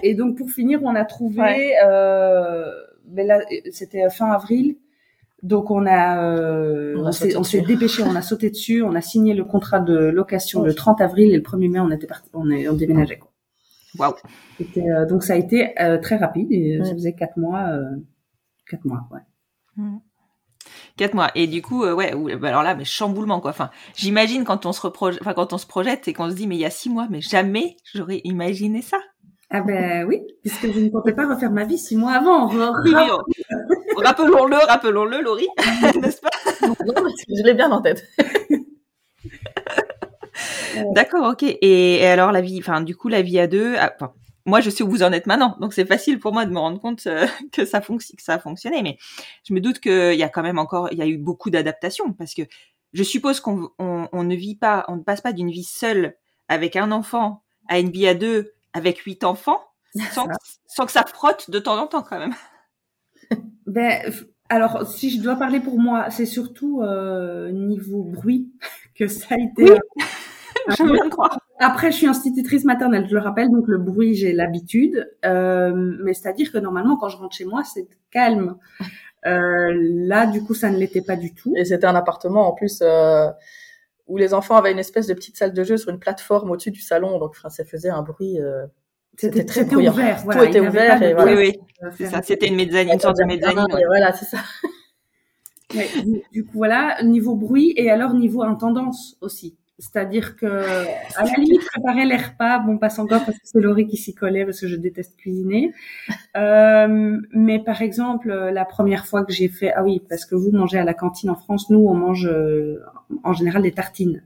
Et donc pour finir, on a trouvé, Ouais. euh, mais là c'était fin avril, donc on a, euh, On on s'est dépêché, on a sauté dessus, on a signé le contrat de location Ouais. le 30 avril et le 1er mai on était parti, on est on déménageait quoi. C'était, euh, donc ça a été euh, très rapide et euh, ça faisait quatre mois, euh, quatre mois ouais. Quatre mois. Et du coup, ouais, bah, alors là, mais chamboulement quoi. Enfin, j'imagine quand on se reprojette, enfin quand on se projette et qu'on se dit mais il y a six mois, mais jamais j'aurais imaginé ça. Ah ben oui, puisque je ne comptais pas refaire ma vie six mois avant. rappelons-le, rappelons-le, Laurie, [LAUGHS] n'est-ce pas? Je l'ai bien en tête. [LAUGHS] D'accord, ok. Et, alors la vie, enfin du coup la vie à deux. Ah, moi je sais où vous en êtes maintenant, donc c'est facile pour moi de me rendre compte euh, [LAUGHS] que ça fonctionne, que ça a fonctionné. Mais je me doute qu'il y a quand même encore, il y a eu beaucoup d'adaptations parce que je suppose qu'on on, ne vit pas, on ne passe pas d'une vie seule avec un enfant à une vie à deux avec huit enfants sans, sans que ça frotte de temps en temps quand même. [LAUGHS] Ben, alors, si je dois parler pour moi, c'est surtout euh, niveau bruit [LAUGHS] que ça a été. Oui. Je viens de croire. Après, je suis institutrice maternelle, je le rappelle, donc le bruit, j'ai l'habitude. Euh, mais c'est-à-dire que normalement, quand je rentre chez moi, c'est calme. Euh, là, du coup, ça ne l'était pas du tout. Et c'était un appartement en plus euh, où les enfants avaient une espèce de petite salle de jeu sur une plateforme au-dessus du salon, donc enfin, ça faisait un bruit. Euh, c'était très bruyant. Ouvert, voilà, Tout était ouvert. Et voilà. Oui, oui. C'est ça. C'était une mezzanine, une sorte de mezzanine. Ouais. Voilà, c'est ça. [LAUGHS] Ouais, du, coup, voilà, niveau bruit et alors niveau intendance aussi. C'est-à-dire que, à la limite, préparer les repas, bon, passe encore parce que c'est Laurie qui s'y collait parce que je déteste cuisiner. Euh, mais par exemple, la première fois que j'ai fait, ah oui, parce que vous mangez à la cantine en France, nous, on mange euh, en général des tartines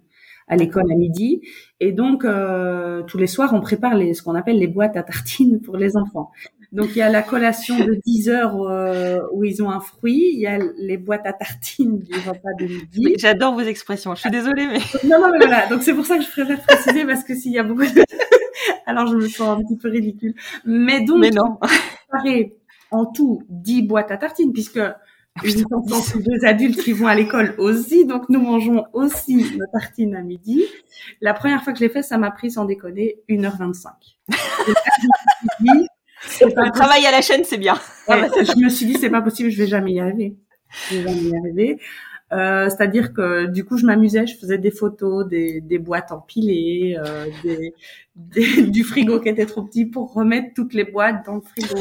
à l'école à midi. Et donc, euh, tous les soirs, on prépare les, ce qu'on appelle les boîtes à tartines pour les enfants. Donc, il y a la collation de 10 heures euh, où ils ont un fruit. Il y a les boîtes à tartines du repas de midi. J'adore vos expressions. Je suis désolée, mais... [LAUGHS] Non, non, mais voilà. Donc, c'est pour ça que je préfère préciser parce que s'il y a beaucoup de... [LAUGHS] Alors, je me sens un petit peu ridicule. Mais donc, mais non. en tout 10 boîtes à tartines puisque une enfants deux adultes qui vont à l'école aussi, donc nous mangeons aussi nos tartines à midi. La première fois que je l'ai fait, ça m'a pris sans déconner 1h25. [LAUGHS] Le travail à la chaîne, c'est bien. je me suis dit, c'est pas possible, je vais jamais y arriver. Je vais jamais y arriver. Euh, c'est-à-dire que du coup, je m'amusais, je faisais des photos, des, des boîtes empilées, euh, des, des, [LAUGHS] du frigo qui était trop petit pour remettre toutes les boîtes dans le frigo.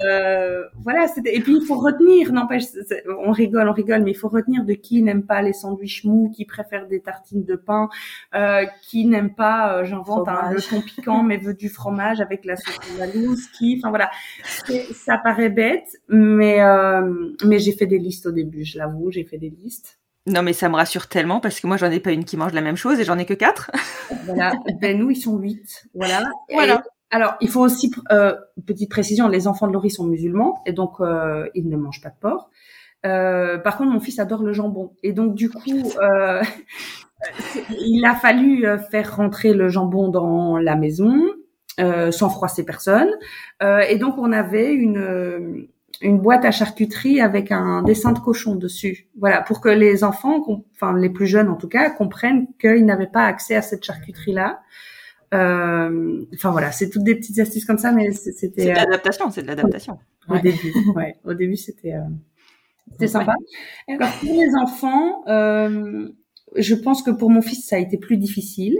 Euh, voilà, et puis il faut retenir, n'empêche, on rigole, on rigole, mais il faut retenir de qui n'aime pas les sandwichs mous, qui préfère des tartines de pain, euh, qui n'aime pas, euh, j'invente un le thon piquant, mais veut du fromage avec la sauce loose, qui, enfin voilà, ça paraît bête, mais euh, mais j'ai fait des listes au début, je l'avoue, j'ai fait des listes. Non, mais ça me rassure tellement parce que moi, j'en ai pas une qui mange la même chose et j'en ai que quatre. voilà. [LAUGHS] Ben, nous, ils sont huit. Voilà. Voilà. Alors, il faut aussi, euh, petite précision, les enfants de Laurie sont musulmans et donc euh, ils ne mangent pas de porc. Euh, par contre, mon fils adore le jambon et donc du coup, euh, [LAUGHS] il a fallu euh, faire rentrer le jambon dans la maison euh, sans froisser personne. et donc, on avait une une boîte à charcuterie avec un dessin de cochon dessus. Voilà, pour que les enfants, enfin les plus jeunes en tout cas, comprennent qu'ils n'avaient pas accès à cette charcuterie-là. Euh, enfin voilà, c'est toutes des petites astuces comme ça, mais c'était. C'est de euh, l'adaptation, c'est de l'adaptation. Au début, ouais, au début c'était euh, c'était sympa. alors pour les enfants, je pense que pour mon fils ça a été plus difficile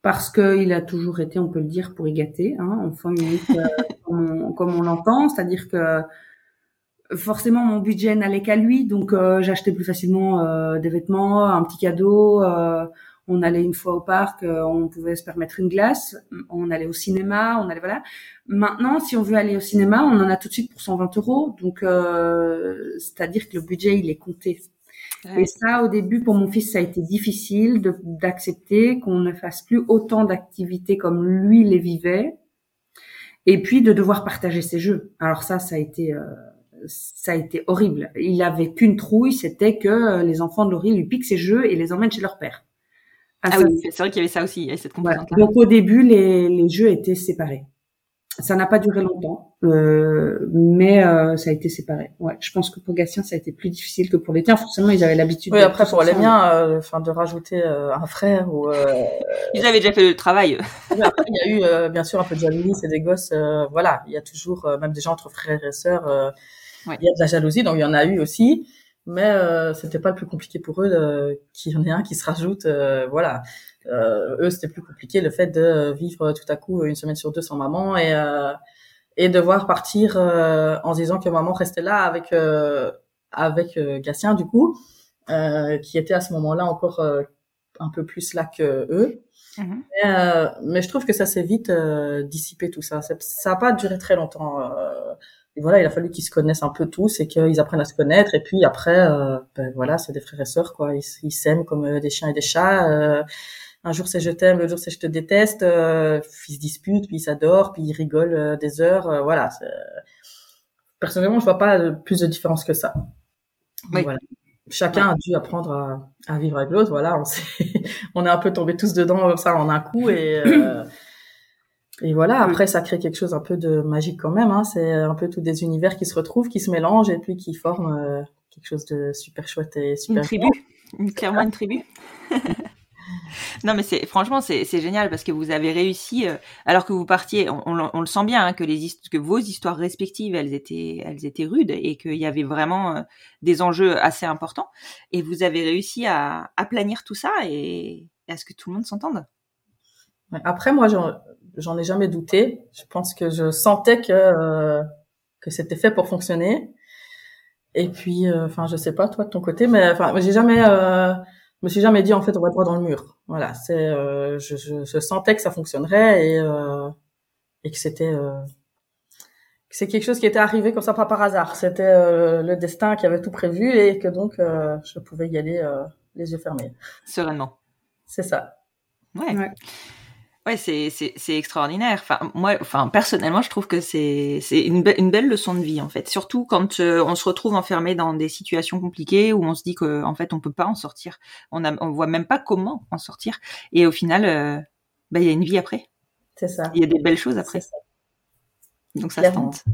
parce qu'il a toujours été, on peut le dire, pour y gâter, hein, enfant unique [LAUGHS] comme on, l'entend, c'est-à-dire que forcément mon budget n'allait qu'à lui, donc j'achetais plus facilement des vêtements, un petit cadeau on allait une fois au parc, euh, on pouvait se permettre une glace, on allait au cinéma, on allait voilà. Maintenant, si on veut aller au cinéma, on en a tout de suite pour 120 euros, donc euh, c'est-à-dire que le budget il est compté. Et ça, au début, pour mon fils, ça a été difficile d'accepter qu'on ne fasse plus autant d'activités comme lui les vivait, et puis de devoir partager ses jeux. Alors ça, ça a été euh, ça a été horrible. Il avait qu'une trouille, c'était que les enfants de Laurie lui piquent ses jeux et les emmènent chez leur père. Ah, ah oui, c'est vrai qu'il y avait ça aussi, cette composante Donc au début, les, les jeux étaient séparés. Ça n'a pas duré longtemps, euh, mais euh, ça a été séparé. Ouais, je pense que pour Gatien, ça a été plus difficile que pour les tiens. Forcément, ils avaient l'habitude. Oui, après pour les miens, euh, enfin de rajouter euh, un frère ou. Euh, [LAUGHS] ils avaient déjà fait le travail. [LAUGHS] après, il y a eu euh, bien sûr un peu de jalousie, c'est des gosses. voilà, il y a toujours même des gens entre frères et sœurs. Ouais. Il y a de la jalousie, donc il y en a eu aussi mais euh, c'était pas le plus compliqué pour eux qu'il y en ait un qui se rajoute euh, voilà euh, eux c'était plus compliqué le fait de vivre tout à coup une semaine sur deux sans maman et euh, et devoir partir euh, en se disant que maman restait là avec avec Gatien du coup, qui était à ce moment-là encore un peu plus là que eux. Mhm. Mais, mais, je trouve que ça s'est vite dissipé tout ça. Ça n'a pas duré très longtemps. Et voilà, il a fallu qu'ils se connaissent un peu tous et qu'ils apprennent à se connaître. Et puis après, ben voilà, c'est des frères et sœurs quoi. Ils s'aiment comme des chiens et des chats un jour c'est je t'aime, l'autre jour c'est je te déteste, euh, ils se disputent, puis ils s'adorent, puis ils rigolent euh, des heures, euh, voilà. Personnellement, je vois pas plus de différence que ça. Voilà. Chacun a dû apprendre à, à vivre avec l'autre, voilà. On, [LAUGHS] on est un peu tombés tous dedans comme ça en un coup et euh, et voilà. Après, ça crée quelque chose un peu de magique quand même. Hein. C'est un peu tous des univers qui se retrouvent, qui se mélangent et puis qui forment quelque chose de super chouette et super. Une tribu, clairement une tribu. [LAUGHS] non, mais c'est franchement c'est génial parce que vous avez réussi euh, alors que vous partiez. On, le sent bien hein, que les que vos histoires respectives elles étaient elles étaient rudes et qu'il y avait vraiment euh, des enjeux assez importants. Et vous avez réussi à aplanir tout ça et, à ce que tout le monde s'entende. Après moi j'en ai jamais douté. Je pense que je sentais que euh, que c'était fait pour fonctionner. Et puis, enfin, je sais pas toi de ton côté, mais enfin, j'ai jamais me suis jamais dit en fait on va droit dans le mur. Voilà, c'est euh, je, je, je, sentais que ça fonctionnerait et euh, et que c'était euh, c'est quelque chose qui était arrivé comme ça pas par hasard. C'était euh, le destin qui avait tout prévu et que donc euh, je pouvais y aller les yeux fermés. Sereinement. C'est ça. Ouais. ouais. Ouais, c'est c'est extraordinaire. Enfin moi, enfin personnellement, je trouve que c'est c'est une, une belle leçon de vie en fait. Surtout quand euh, on se retrouve enfermé dans des situations compliquées où on se dit que en fait on peut pas en sortir. On a on voit même pas comment en sortir. Et au final, euh, bah il y a une vie après. C'est ça. Il y a des belles choses après. Ça. Donc ça se tente.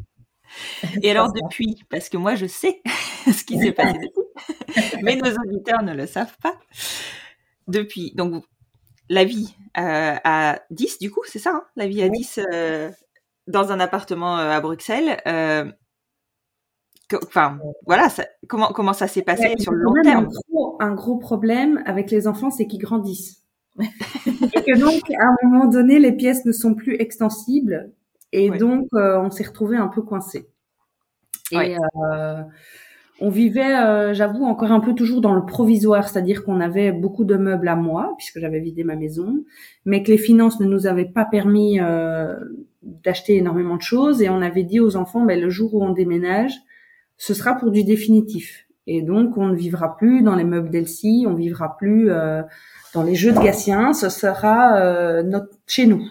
[LAUGHS] Et alors depuis, parce que moi je sais [LAUGHS] ce qui s'est passé [LAUGHS] depuis, mais nos auditeurs ne le savent pas. Depuis, donc la vie euh, à 10, du coup, c'est ça, hein la vie à 10 euh, dans un appartement euh, à Bruxelles. Enfin, voilà, ça, comment, comment ça s'est passé sur le long terme un gros, un gros problème avec les enfants, c'est qu'ils grandissent. [LAUGHS] et que donc, à un moment donné, les pièces ne sont plus extensibles. Et donc, on s'est retrouvé un peu coincé. Et on vivait, euh, j'avoue, encore un peu toujours dans le provisoire, c'est-à-dire qu'on avait beaucoup de meubles à moi, puisque j'avais vidé ma maison, mais que les finances ne nous avaient pas permis euh, d'acheter énormément de choses, et on avait dit aux enfants, ben, le jour où on déménage, ce sera pour du définitif. Et donc, on ne vivra plus dans les meubles d'Elsie, on vivra plus euh, dans les jeux de Gatien, ce sera notre, chez nous.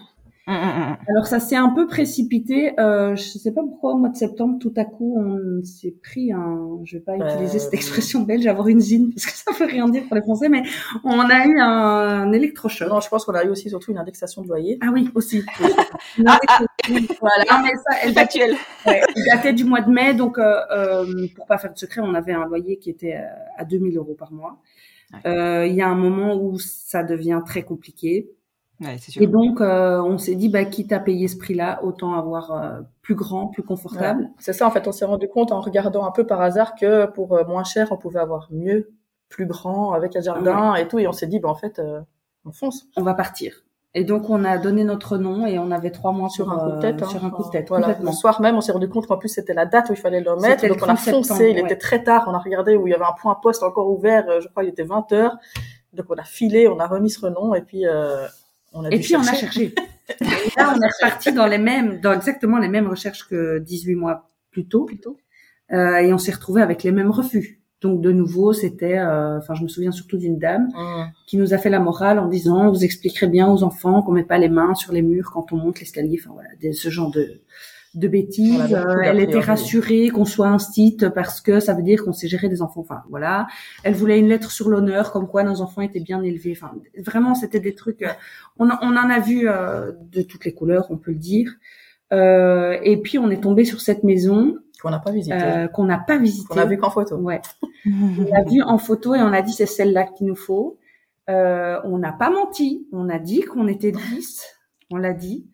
Mm, mm, mm. Alors ça s'est un peu précipité. Euh, je sais pas pourquoi au mois de septembre, tout à coup, on s'est pris un. Je vais pas utiliser cette expression belge, avoir une zine parce que ça veut rien dire pour les Français, mais on a eu un, électrochoc. Non, je pense qu'on a eu aussi surtout une indexation de loyer. Ah oui, aussi. [LAUGHS] ah, ah. Voilà, mais ça, elle datait, ouais, datait du mois de mai, donc euh, euh, pour pas faire de secret, on avait un loyer qui était euh, à 2000 euros par mois. Euh, il y a un moment où ça devient très compliqué et donc, euh, on s'est dit, bah, quitte à payer ce prix-là, autant avoir euh, plus grand, plus confortable. C'est ça, en fait, on s'est rendu compte en regardant un peu par hasard que pour euh, moins cher, on pouvait avoir mieux, plus grand, avec un jardin et tout. Et on s'est dit, bah, en fait, on fonce. On va partir. Et donc, on a donné notre nom et on avait trois mois sur un coup de tête. Sur un coup de tête, voilà. Le soir même, on s'est rendu compte qu'en plus, c'était la date où il fallait le mettre. Donc, on a foncé. il était très tard. On a regardé où il y avait un point poste encore ouvert. Je crois qu'il était 20 heures. Donc, on a filé, on a remis ce nom et puis, et puis on a cherché. [LAUGHS] et là, on est reparti dans les mêmes, dans exactement les mêmes recherches que 18 mois plus tôt. Plus tôt. Euh, et on s'est retrouvé avec les mêmes refus. Donc de nouveau, c'était, euh, enfin, je me souviens surtout d'une dame mmh. qui nous a fait la morale en disant, vous expliquerez bien aux enfants qu'on met pas les mains sur les murs quand on monte l'escalier. Enfin voilà, ce genre de de bêtises. Euh, elle était rassurée qu'on soit un site parce que ça veut dire qu'on sait gérer des enfants. Enfin, voilà. Elle voulait une lettre sur l'honneur, comme quoi nos enfants étaient bien élevés. Enfin, vraiment, c'était des trucs. Euh, on, on, en a vu euh, de toutes les couleurs, on peut le dire. Euh, et puis, on est tombé sur cette maison qu'on n'a pas visitée. qu'on n'a pas visitée. Qu'on a vu qu'en photo. Ouais. on l'a vu en photo et on a dit c'est celle-là qu'il nous faut. on n'a pas menti. On a dit qu'on était 10. On l'a dit.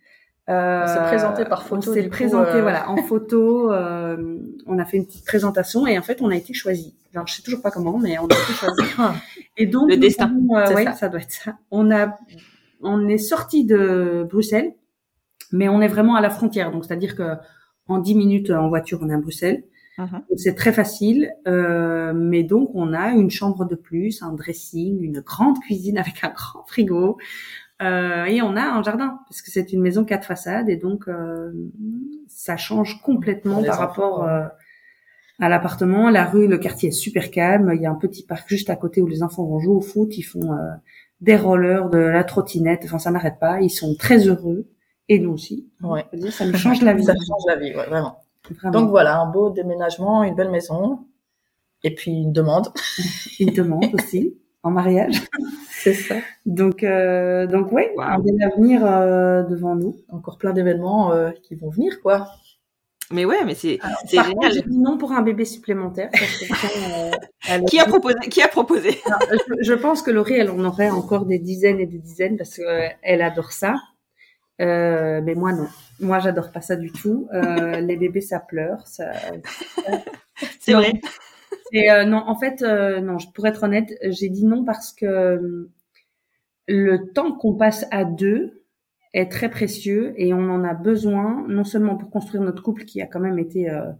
Euh, on s'est présenté par photo. On s'est présenté euh. voilà en photo. Euh, on a fait une petite présentation et en fait on a été choisi. Alors je sais toujours pas comment, mais on a été choisi. [COUGHS] et donc le destin. Euh, ça. ça. doit être ça. On a on est sorti de Bruxelles, mais on est vraiment à la frontière. Donc c'est-à-dire que en 10 minutes en voiture on est à Bruxelles. Mhm. C'est très facile, euh, mais donc on a une chambre de plus, un dressing, une grande cuisine avec un grand frigo, euh, et on a un jardin parce que c'est une maison quatre façades et donc euh, ça change complètement par rapport euh, à l'appartement. La rue, le quartier est super calme. Il y a un petit parc juste à côté où les enfants vont jouer au foot. Ils font euh, des rollers, de la trottinette. Enfin, ça n'arrête pas. Ils sont très heureux et nous aussi. Ouais. [LAUGHS] Ça nous change la vie. ça change la vie, ouais, vraiment. Donc voilà, un beau déménagement, une belle maison, et puis une demande. une demande aussi [LAUGHS] en mariage. [LAUGHS] C'est ça. Donc euh, donc ouais, un bel avenir euh, devant nous. Encore plein d'événements euh, qui vont venir quoi. Mais ouais, mais c'est c'est génial. Non pour un bébé supplémentaire. euh, [LAUGHS] qui a proposé Qui a proposé? Je, je, pense que Laurie, elle en aurait encore des dizaines et des dizaines parce qu'elle adore ça. Euh, mais moi non. Moi j'adore pas ça du tout. Euh, les bébés ça pleure. Ça... [LAUGHS] C'est vrai. Euh, non, en fait, euh, non. Pour être honnête, j'ai dit non parce que euh, le temps qu'on passe à deux est très précieux et on en a besoin non seulement pour construire notre couple qui a quand même été euh,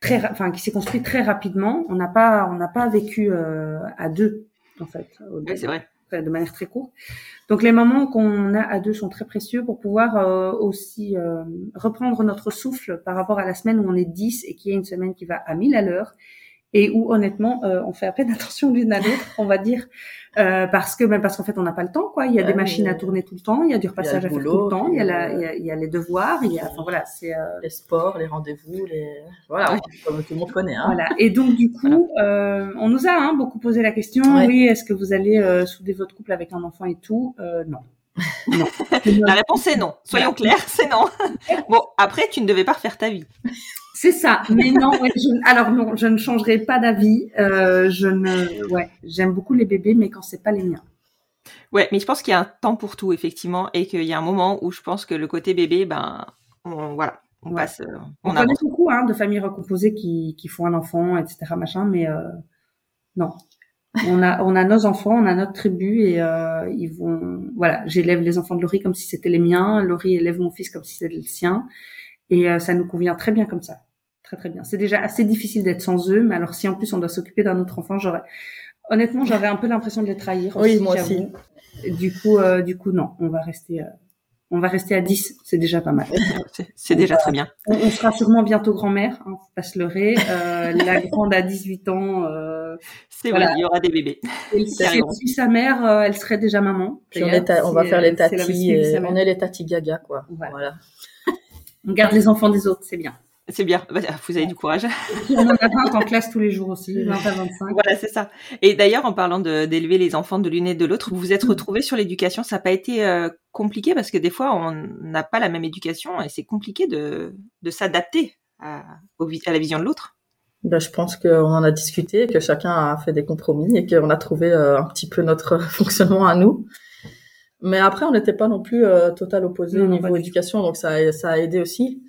très, enfin qui s'est construit très rapidement. On n'a pas, on n'a pas vécu à deux en fait. Oui, c'est vrai de manière très courte. Donc les moments qu'on a à deux sont très précieux pour pouvoir euh, aussi euh, reprendre notre souffle par rapport à la semaine où on est 10 et qui est une semaine qui va à 1000 à l'heure et où honnêtement euh, on fait à peine attention l'une à l'autre, on va dire, euh, parce que même parce qu'en fait on n'a pas le temps quoi. Il y a des machines à tourner tout le temps, il y a du repassage à faire tout le temps, il y a, la, il y a, il y a les devoirs, il y a, enfin voilà, c'est euh... les sports, les rendez-vous, les voilà, ouais. comme tout le monde connaît. Hein. Voilà. Et donc du coup, voilà. on nous a hein, beaucoup posé la question, oui, est-ce que vous allez souder votre couple avec un enfant et tout? Non. [LAUGHS] non. La réponse est non. Soyons clairs, c'est non. Bon, après, tu ne devais pas refaire ta vie. C'est ça. Mais non, ouais, je, alors non, je ne changerai pas d'avis. Euh, je ne, ouais, j'aime beaucoup les bébés, mais quand c'est pas les miens. Ouais, mais je pense qu'il y a un temps pour tout effectivement, et qu'il y a un moment où je pense que le côté bébé, ben, on, voilà, on ouais. passe. Euh, on, on connaît beaucoup hein, de familles recomposées qui, qui font un enfant, etc. Machin, mais euh, non. On a, on a nos enfants, on a notre tribu et euh, ils vont, voilà, j'élève les enfants de Laurie comme si c'était les miens, Laurie élève mon fils comme si c'était le sien, et euh, ça nous convient très bien comme ça très très bien. C'est déjà assez difficile d'être sans eux, mais alors si en plus on doit s'occuper d'un autre enfant, j'aurais honnêtement j'aurais un peu l'impression de les trahir. Oui, moi aussi. Du coup, euh, du coup non, on va rester, euh, on va rester à 10, c'est déjà pas mal. [LAUGHS] C'est déjà très bien. On, on, sera sûrement bientôt grand-mère, hein, faut pas se leurrer. Euh, la grande a 18 ans. c'est voilà. vrai, il y aura des bébés. Et si sa mère, elle serait déjà maman. Puis on, est on va faire les tatis, et on est les tatis gaga quoi. Voilà. voilà. [LAUGHS] on garde les enfants des autres, c'est bien. C'est bien, vous avez du courage. on en a 20 en classe tous les jours aussi, [LAUGHS] 20 à 25. Voilà, c'est ça. Et d'ailleurs, en parlant d'élever les enfants de l'une et de l'autre, vous vous êtes retrouvés sur l'éducation. Ça n'a pas été euh, compliqué parce que des fois, on n'a pas la même éducation et c'est compliqué de, de s'adapter à, à la vision de l'autre. Ben, je pense qu'on en a discuté, que chacun a fait des compromis et qu'on a trouvé euh, un petit peu notre [LAUGHS] fonctionnement à nous. Mais après, on n'était pas non plus euh, total opposé au niveau éducation, donc ça, ça a aidé aussi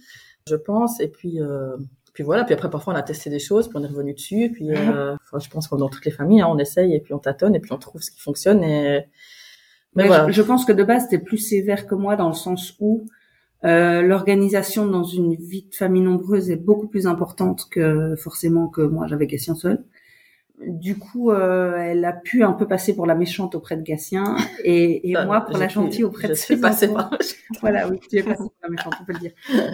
je pense. Et puis, euh, puis voilà. Puis après, parfois, on a testé des choses, puis on est revenu dessus. Puis, euh, enfin, je pense comme dans toutes les familles, hein, on essaye et puis on tâtonne et puis on trouve ce qui fonctionne. Et mais, mais voilà. je, je, pense que de base, c'était plus sévère que moi dans le sens où euh, l'organisation dans une vie de famille nombreuse est beaucoup plus importante que forcément que moi j'avais Gatien seul. Du coup, euh, elle a pu un peu passer pour la méchante auprès de Gatien et, et [LAUGHS] Ah, moi pour la gentille auprès de ses enfants. par [LAUGHS] Voilà, oui, tu es passée pour la méchante, on peut le dire.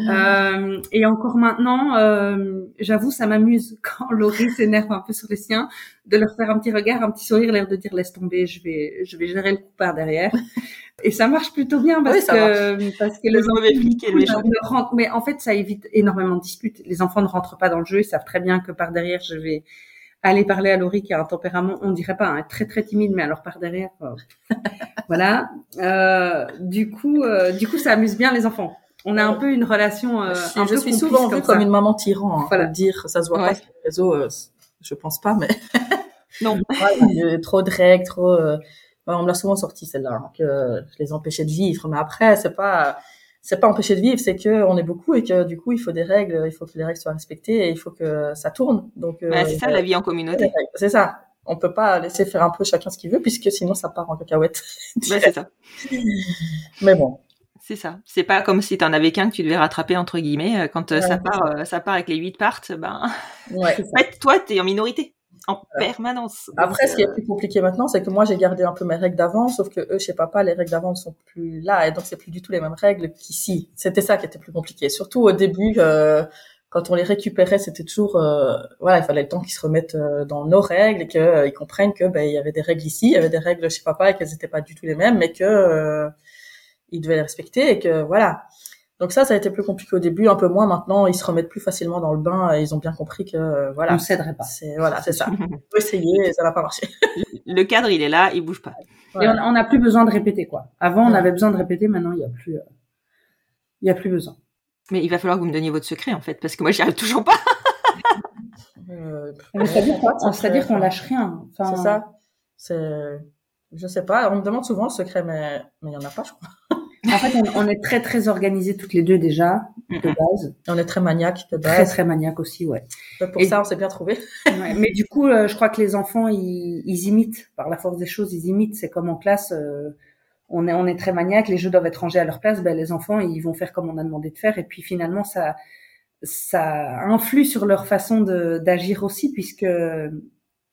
Euh, et encore maintenant, euh, j'avoue, ça m'amuse [LAUGHS] quand Laurie s'énerve un peu sur les siens, de leur faire un petit regard, un petit sourire, l'air de dire laisse tomber, je vais, je vais gérer le coup par derrière. Et ça marche plutôt bien parce Oui, que parce que Le les mauvais flic et le méchant. ne rentrent- mais en fait, ça évite énormément de disputes. Les enfants ne rentrent pas dans le jeu, ils savent très bien que par derrière, je vais aller parler à Laurie qui a un tempérament, on dirait pas, hein, très très timide, mais alors par derrière, euh, [LAUGHS] voilà. Euh, du coup, euh, du coup, ça amuse bien les enfants. On a un peu une relation. Euh, un je peu suis souvent vue comme une maman tyran. Hein, Voilà. dire, ça se voit pas sur les réseaux. euh, je pense pas, mais [LAUGHS] Non. trop de règles, trop. euh, on me l'a souvent sorti celle-là, hein, que je les empêchais de vivre. Mais après, c'est pas, c'est pas empêcher de vivre, c'est que on est beaucoup et que du coup, il faut des règles, il faut que les règles soient respectées et il faut que ça tourne. Donc, euh, c'est ça, la vie en communauté. c'est ça. On peut pas laisser faire un peu chacun ce qu'il veut puisque sinon ça part en cacahuète. [LAUGHS] C'est ça. [LAUGHS] Mais bon, c'est ça. C'est pas comme si t'en avais qu'un que tu devais rattraper entre guillemets. Quand ça part, ça part avec les huit parts, ben. Ouais. [LAUGHS] en fait, toi, t'es en minorité en permanence. Après, ce qui est plus compliqué maintenant, c'est que moi, j'ai gardé un peu mes règles d'avant, sauf que eux, chez papa, les règles d'avant ne sont plus là, et donc c'est plus du tout les mêmes règles qu'ici. C'était ça qui était plus compliqué. Surtout au début, euh, quand on les récupérait, c'était toujours, euh, voilà, il fallait le temps qu'ils se remettent euh, dans nos règles et qu'ils comprennent que, ben, il y avait des règles ici, il y avait des règles chez papa et qu'elles n'étaient pas du tout les mêmes, mais que ils devaient les respecter et que, voilà. Donc ça, ça a été plus compliqué au début, un peu moins maintenant. Ils se remettent plus facilement dans le bain et ils ont bien compris que euh, voilà. On céderait pas. C'est voilà, c'est ça. [LAUGHS] On peut essayer, et ça va pas marcher. le cadre, il est là, il bouge pas. Et on n'a plus besoin de répéter quoi. Avant, on avait besoin de répéter, maintenant il y a plus, euh, il y a plus besoin. Mais il va falloir que vous me donniez votre secret en fait, parce que moi j'y arrive toujours pas. euh, C'est-à-dire qu'on lâche rien. Enfin, c'est ça. C'est, je sais pas. On me demande souvent le secret, mais mais il y en a pas, je crois. En fait, on, est très très organisés toutes les deux déjà de base. On est très maniaques de base. Très très maniaques aussi, ouais. pour ça, on s'est bien trouvé. [LAUGHS] mais du coup, euh, je crois que les enfants, ils, ils, imitent par la force des choses, ils imitent. C'est comme en classe, euh, on est on est très maniaques. Les jeux doivent être rangés à leur place. Ben les enfants, ils vont faire comme on a demandé de faire. Et puis finalement, ça ça influe sur leur façon d'agir aussi, puisque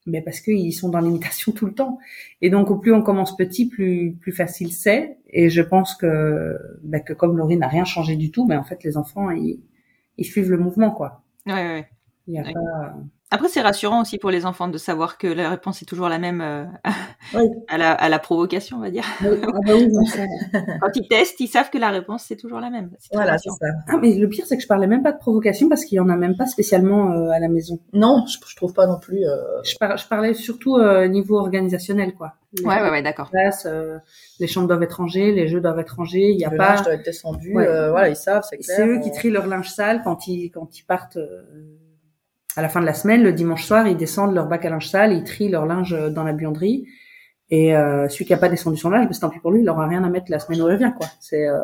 mais parce qu'ils sont dans l'imitation tout le temps. Et donc, au plus on commence petit, plus plus facile c'est. Et je pense que, bah, que comme Laurie n'a rien changé du tout, mais en fait, les enfants, ils, ils suivent le mouvement, quoi. Ouais, ouais. Il y a pas... Après, c'est rassurant aussi pour les enfants de savoir que la réponse est toujours la même euh, [LAUGHS] à, la, à, la, provocation, on va dire. Ah bah [LAUGHS] Quand ils testent, ils savent que la réponse c'est toujours la même. Voilà, c'est ça. Ah, mais le pire, c'est que je parlais même pas de provocation parce qu'il y en a même pas spécialement euh, à la maison. Non, je, je trouve pas non plus. Euh... Je, je, parlais surtout euh, niveau organisationnel, quoi. ouais, ouais, ouais, d'accord. les chambres doivent être rangées, les jeux doivent être rangés. Il y a le pas. Linge doit être descendu. voilà, ils savent, c'est clair. C'est eux qui trient leur linge sale quand ils quand ils partent à la fin de la semaine, le dimanche soir, ils descendent leur bac à linge sale, ils trient leur linge dans la buanderie. Et euh, celui qui a pas descendu son linge, ben, tant pis pour lui, il aura rien à mettre la semaine où il revient, quoi. C'est euh...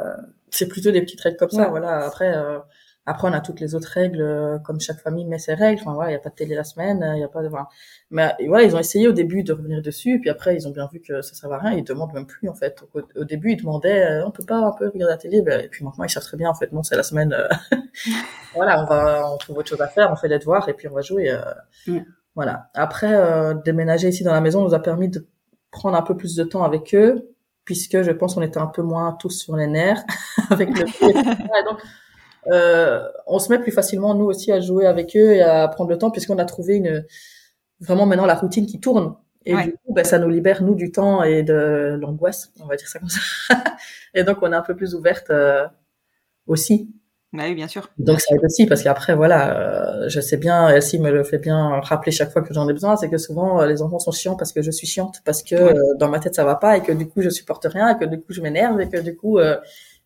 c'est plutôt des petites règles comme ça, voilà. Après, euh, après, on a toutes les autres règles, euh, comme chaque famille met ses règles. Enfin, voilà, il y a pas de télé la semaine, il y a pas de. Voilà. Mais voilà, ils ont essayé au début de revenir dessus, puis après, ils ont bien vu que ça servait à rien. Ils demandent même plus, en fait. Au, début, ils demandaient, on peut pas un peu regarder la télé, ben, et puis maintenant, ils savent très bien, en fait, non, c'est la semaine. [LAUGHS] voilà, on va, on trouve autre chose à faire, on fait les devoirs, et puis on va jouer. Mm. Voilà. Après, déménager ici dans la maison nous a permis de prendre un peu plus de temps avec eux, puisque je pense qu'on était un peu moins tous sur les nerfs [LAUGHS] avec le [LAUGHS] donc, euh, on se met plus facilement nous aussi à jouer avec eux et à prendre le temps puisqu'on a trouvé une vraiment maintenant la routine qui tourne. Et du coup ben, ça nous libère nous du temps et de l'angoisse on va dire ça comme ça. [LAUGHS] Et donc on est un peu plus ouverte euh, aussi. Bah oui, bien sûr. Donc ça aide aussi parce qu'après voilà, euh, je sais bien, Elsie me le fait bien rappeler chaque fois que j'en ai besoin, c'est que souvent euh, les enfants sont chiants parce que je suis chiante, parce que euh, dans ma tête ça va pas et que du coup je supporte rien et que du coup je m'énerve et que du coup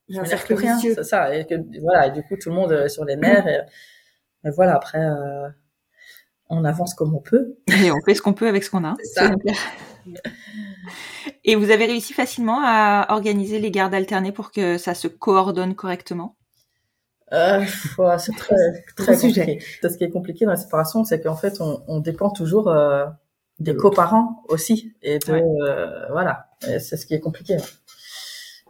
je faire plus rien, c'est ça et que voilà et du coup tout le monde est sur les nerfs et, voilà après on avance comme on peut [LAUGHS] et on fait ce qu'on peut avec ce qu'on a. Ça. [LAUGHS] Et vous avez réussi facilement à organiser les gardes alternées pour que ça se coordonne correctement? Euh, c'est très, [LAUGHS] très compliqué. Ce qui est compliqué dans la séparation, c'est qu'en fait, on, on, dépend toujours euh, des coparents aussi. Et de, euh, voilà, c'est ce qui est compliqué.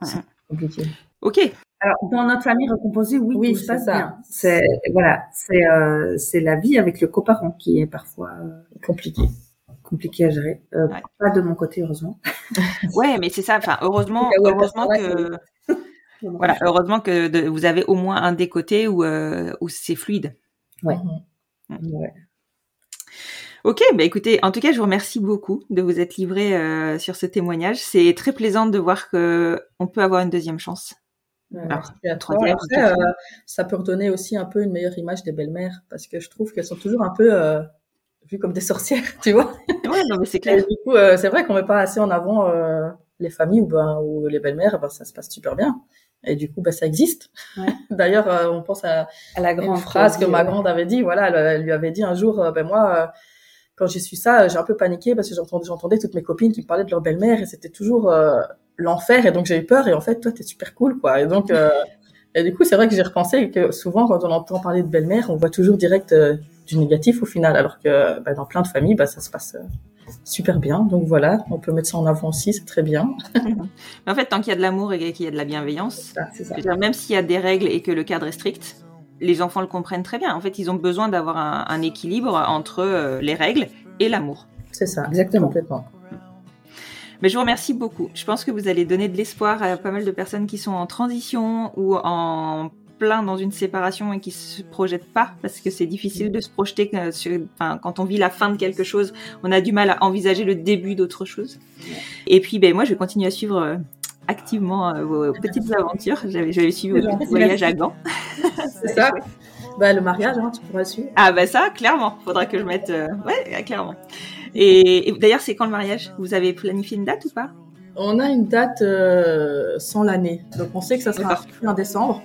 C'est compliqué. Ok. Alors, dans notre famille recomposée, oui, oui tout se passe bien. C'est, voilà, c'est, euh, c'est la vie avec le coparent qui est parfois euh, compliqué compliqué à gérer. Euh, Pas de mon côté, heureusement. [LAUGHS] ouais, mais c'est ça. Enfin, heureusement, [LAUGHS] heureusement que voilà, heureusement que vous avez au moins un des côtés où, euh, où c'est fluide. Ouais. Mhm. ouais. Ok, bah écoutez, en tout cas, je vous remercie beaucoup de vous être livré euh, sur ce témoignage. C'est très plaisant de voir que on peut avoir une deuxième chance. Alors, troisième, après, euh, ça peut redonner aussi un peu une meilleure image des belles-mères parce que je trouve qu'elles sont toujours un peu euh, vues comme des [LAUGHS] sorcières, tu vois. Ouais, non mais c'est clair. du coup, c'est vrai qu'on met pas assez en avant les familles ou ben, ou les belles-mères, ben, ça se passe super bien. Et du coup, bah, ça existe. Ouais. [LAUGHS] D'ailleurs, euh, on pense à, à la grande phrase que ma grande avait dit. Voilà, elle, lui avait dit un jour, euh, ben moi, euh, quand j'ai su ça, j'ai un peu paniqué parce que j'entendais, j'entendais toutes mes copines qui me parlaient de leur belle-mère et c'était toujours l'enfer. Et donc j'ai eu peur. Et en fait, toi, t'es super cool, quoi. Et donc, et du coup, c'est vrai que j'ai repensé que souvent, quand on entend parler de belle-mère, on voit toujours direct du négatif au final, alors que ben, dans plein de familles, bah, ça se passe super bien. Donc voilà, on peut mettre ça en avant aussi, c'est très bien. [LAUGHS] en fait, tant qu'il y a de l'amour et qu'il y a de la bienveillance, ça. même s'il y a des règles et que le cadre est strict, les enfants le comprennent très bien. En fait, ils ont besoin d'avoir un, équilibre entre euh, les règles et l'amour. C'est ça, exactement, complètement. Mais je vous remercie beaucoup. Je pense que vous allez donner de l'espoir à pas mal de personnes qui sont en transition ou en plein dans une séparation et qui se projettent pas parce que c'est difficile de se projeter sur, enfin, quand on vit la fin de quelque chose, on a du mal à envisager le début d'autre chose. Et puis, ben, moi, je vais continuer à suivre euh, activement euh, vos petites aventures. J'avais, j'avais suivi votre voyage à Gand. c'est ça. [LAUGHS] Bah, le mariage, hein, tu pourras suivre. Ah, bah, ça, clairement. Faudra que je mette, ouais, clairement. Et, d'ailleurs, c'est quand le mariage? Vous avez planifié une date ou pas? On a une date sans l'année. Donc, on sait que ça sera en décembre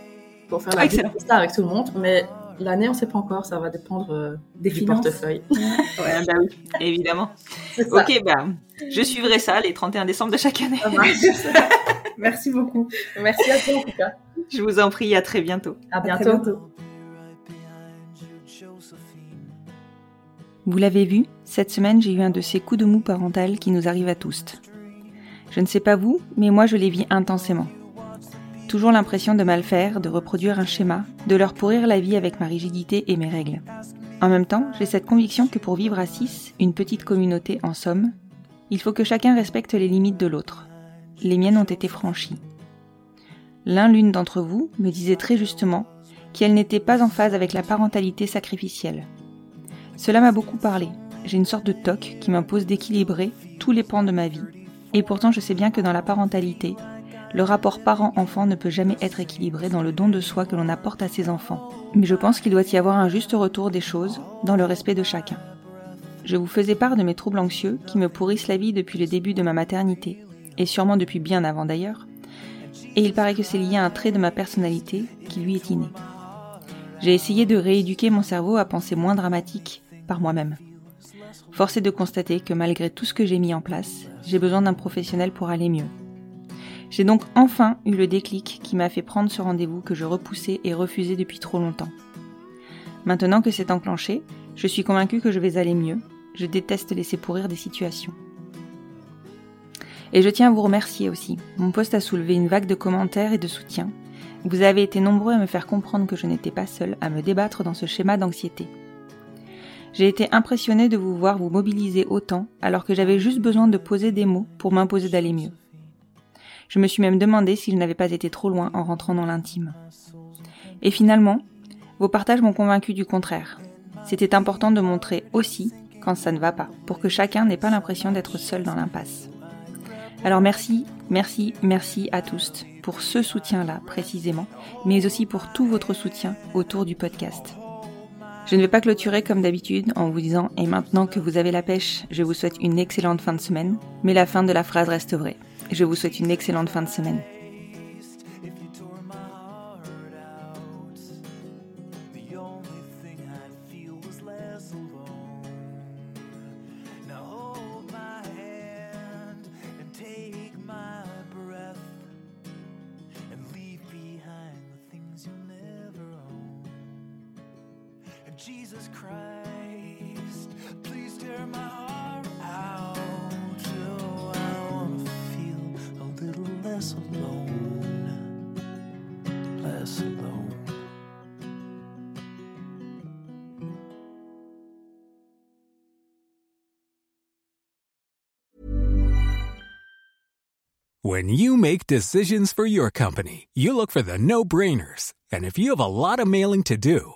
pour faire la ah, avec tout le monde. Mais l'année, on ne sait pas encore. Ça va dépendre euh, des du portefeuille. [LAUGHS] ouais, bah oui, évidemment. Ok, bah, je suivrai ça les 31 décembre de chaque année. [LAUGHS] Merci beaucoup. Merci à toi en tout cas. Je vous en prie, à très bientôt. À bientôt. Vous l'avez vu, cette semaine j'ai eu un de ces coups de mou parental qui nous arrivent à tous. Je ne sais pas vous, mais moi je les vis intensément. Toujours l'impression de mal faire, de reproduire un schéma, de leur pourrir la vie avec ma rigidité et mes règles. En même temps, j'ai cette conviction que pour vivre à six, une petite communauté en somme, il faut que chacun respecte les limites de l'autre. Les miennes ont été franchies. L'un l'une d'entre vous me disait très justement qu'elle n'était pas en phase avec la parentalité sacrificielle. Cela m'a beaucoup parlé. J'ai une sorte de toc qui m'impose d'équilibrer tous les pans de ma vie. Et pourtant, je sais bien que dans la parentalité, le rapport parent-enfant ne peut jamais être équilibré dans le don de soi que l'on apporte à ses enfants. Mais je pense qu'il doit y avoir un juste retour des choses, dans le respect de chacun. Je vous faisais part de mes troubles anxieux qui me pourrissent la vie depuis le début de ma maternité, et sûrement depuis bien avant d'ailleurs, et il paraît que c'est lié à un trait de ma personnalité qui lui est inné. J'ai essayé de rééduquer mon cerveau à penser moins dramatique par moi-même. Force est de constater que malgré tout ce que j'ai mis en place, j'ai besoin d'un professionnel pour aller mieux. J'ai donc enfin eu le déclic qui m'a fait prendre ce rendez-vous que je repoussais et refusais depuis trop longtemps. Maintenant que c'est enclenché, je suis convaincue que je vais aller mieux. Je déteste laisser pourrir des situations. Et je tiens à vous remercier aussi. Mon poste a soulevé une vague de commentaires et de soutien. Vous avez été nombreux à me faire comprendre que je n'étais pas seule à me débattre dans ce schéma d'anxiété. J'ai été impressionnée de vous voir vous mobiliser autant alors que j'avais juste besoin de poser des mots pour m'imposer d'aller mieux. Je me suis même demandé si je n'avais pas été trop loin en rentrant dans l'intime. Et finalement, vos partages m'ont convaincu du contraire. C'était important de montrer aussi quand ça ne va pas, pour que chacun n'ait pas l'impression d'être seul dans l'impasse. Alors merci, merci, merci à tous pour ce soutien-là précisément, mais aussi pour tout votre soutien autour du podcast. Je ne vais pas clôturer comme d'habitude en vous disant et maintenant que vous avez la pêche, je vous souhaite une excellente fin de semaine, mais la fin de la phrase reste vraie. Je vous souhaite une excellente fin de semaine. Jesus Christ, please tear my heart out. Oh, I wanna feel a little less alone, less alone. When you make decisions for your company, you look for the no brainers. And if you have a lot of mailing to do,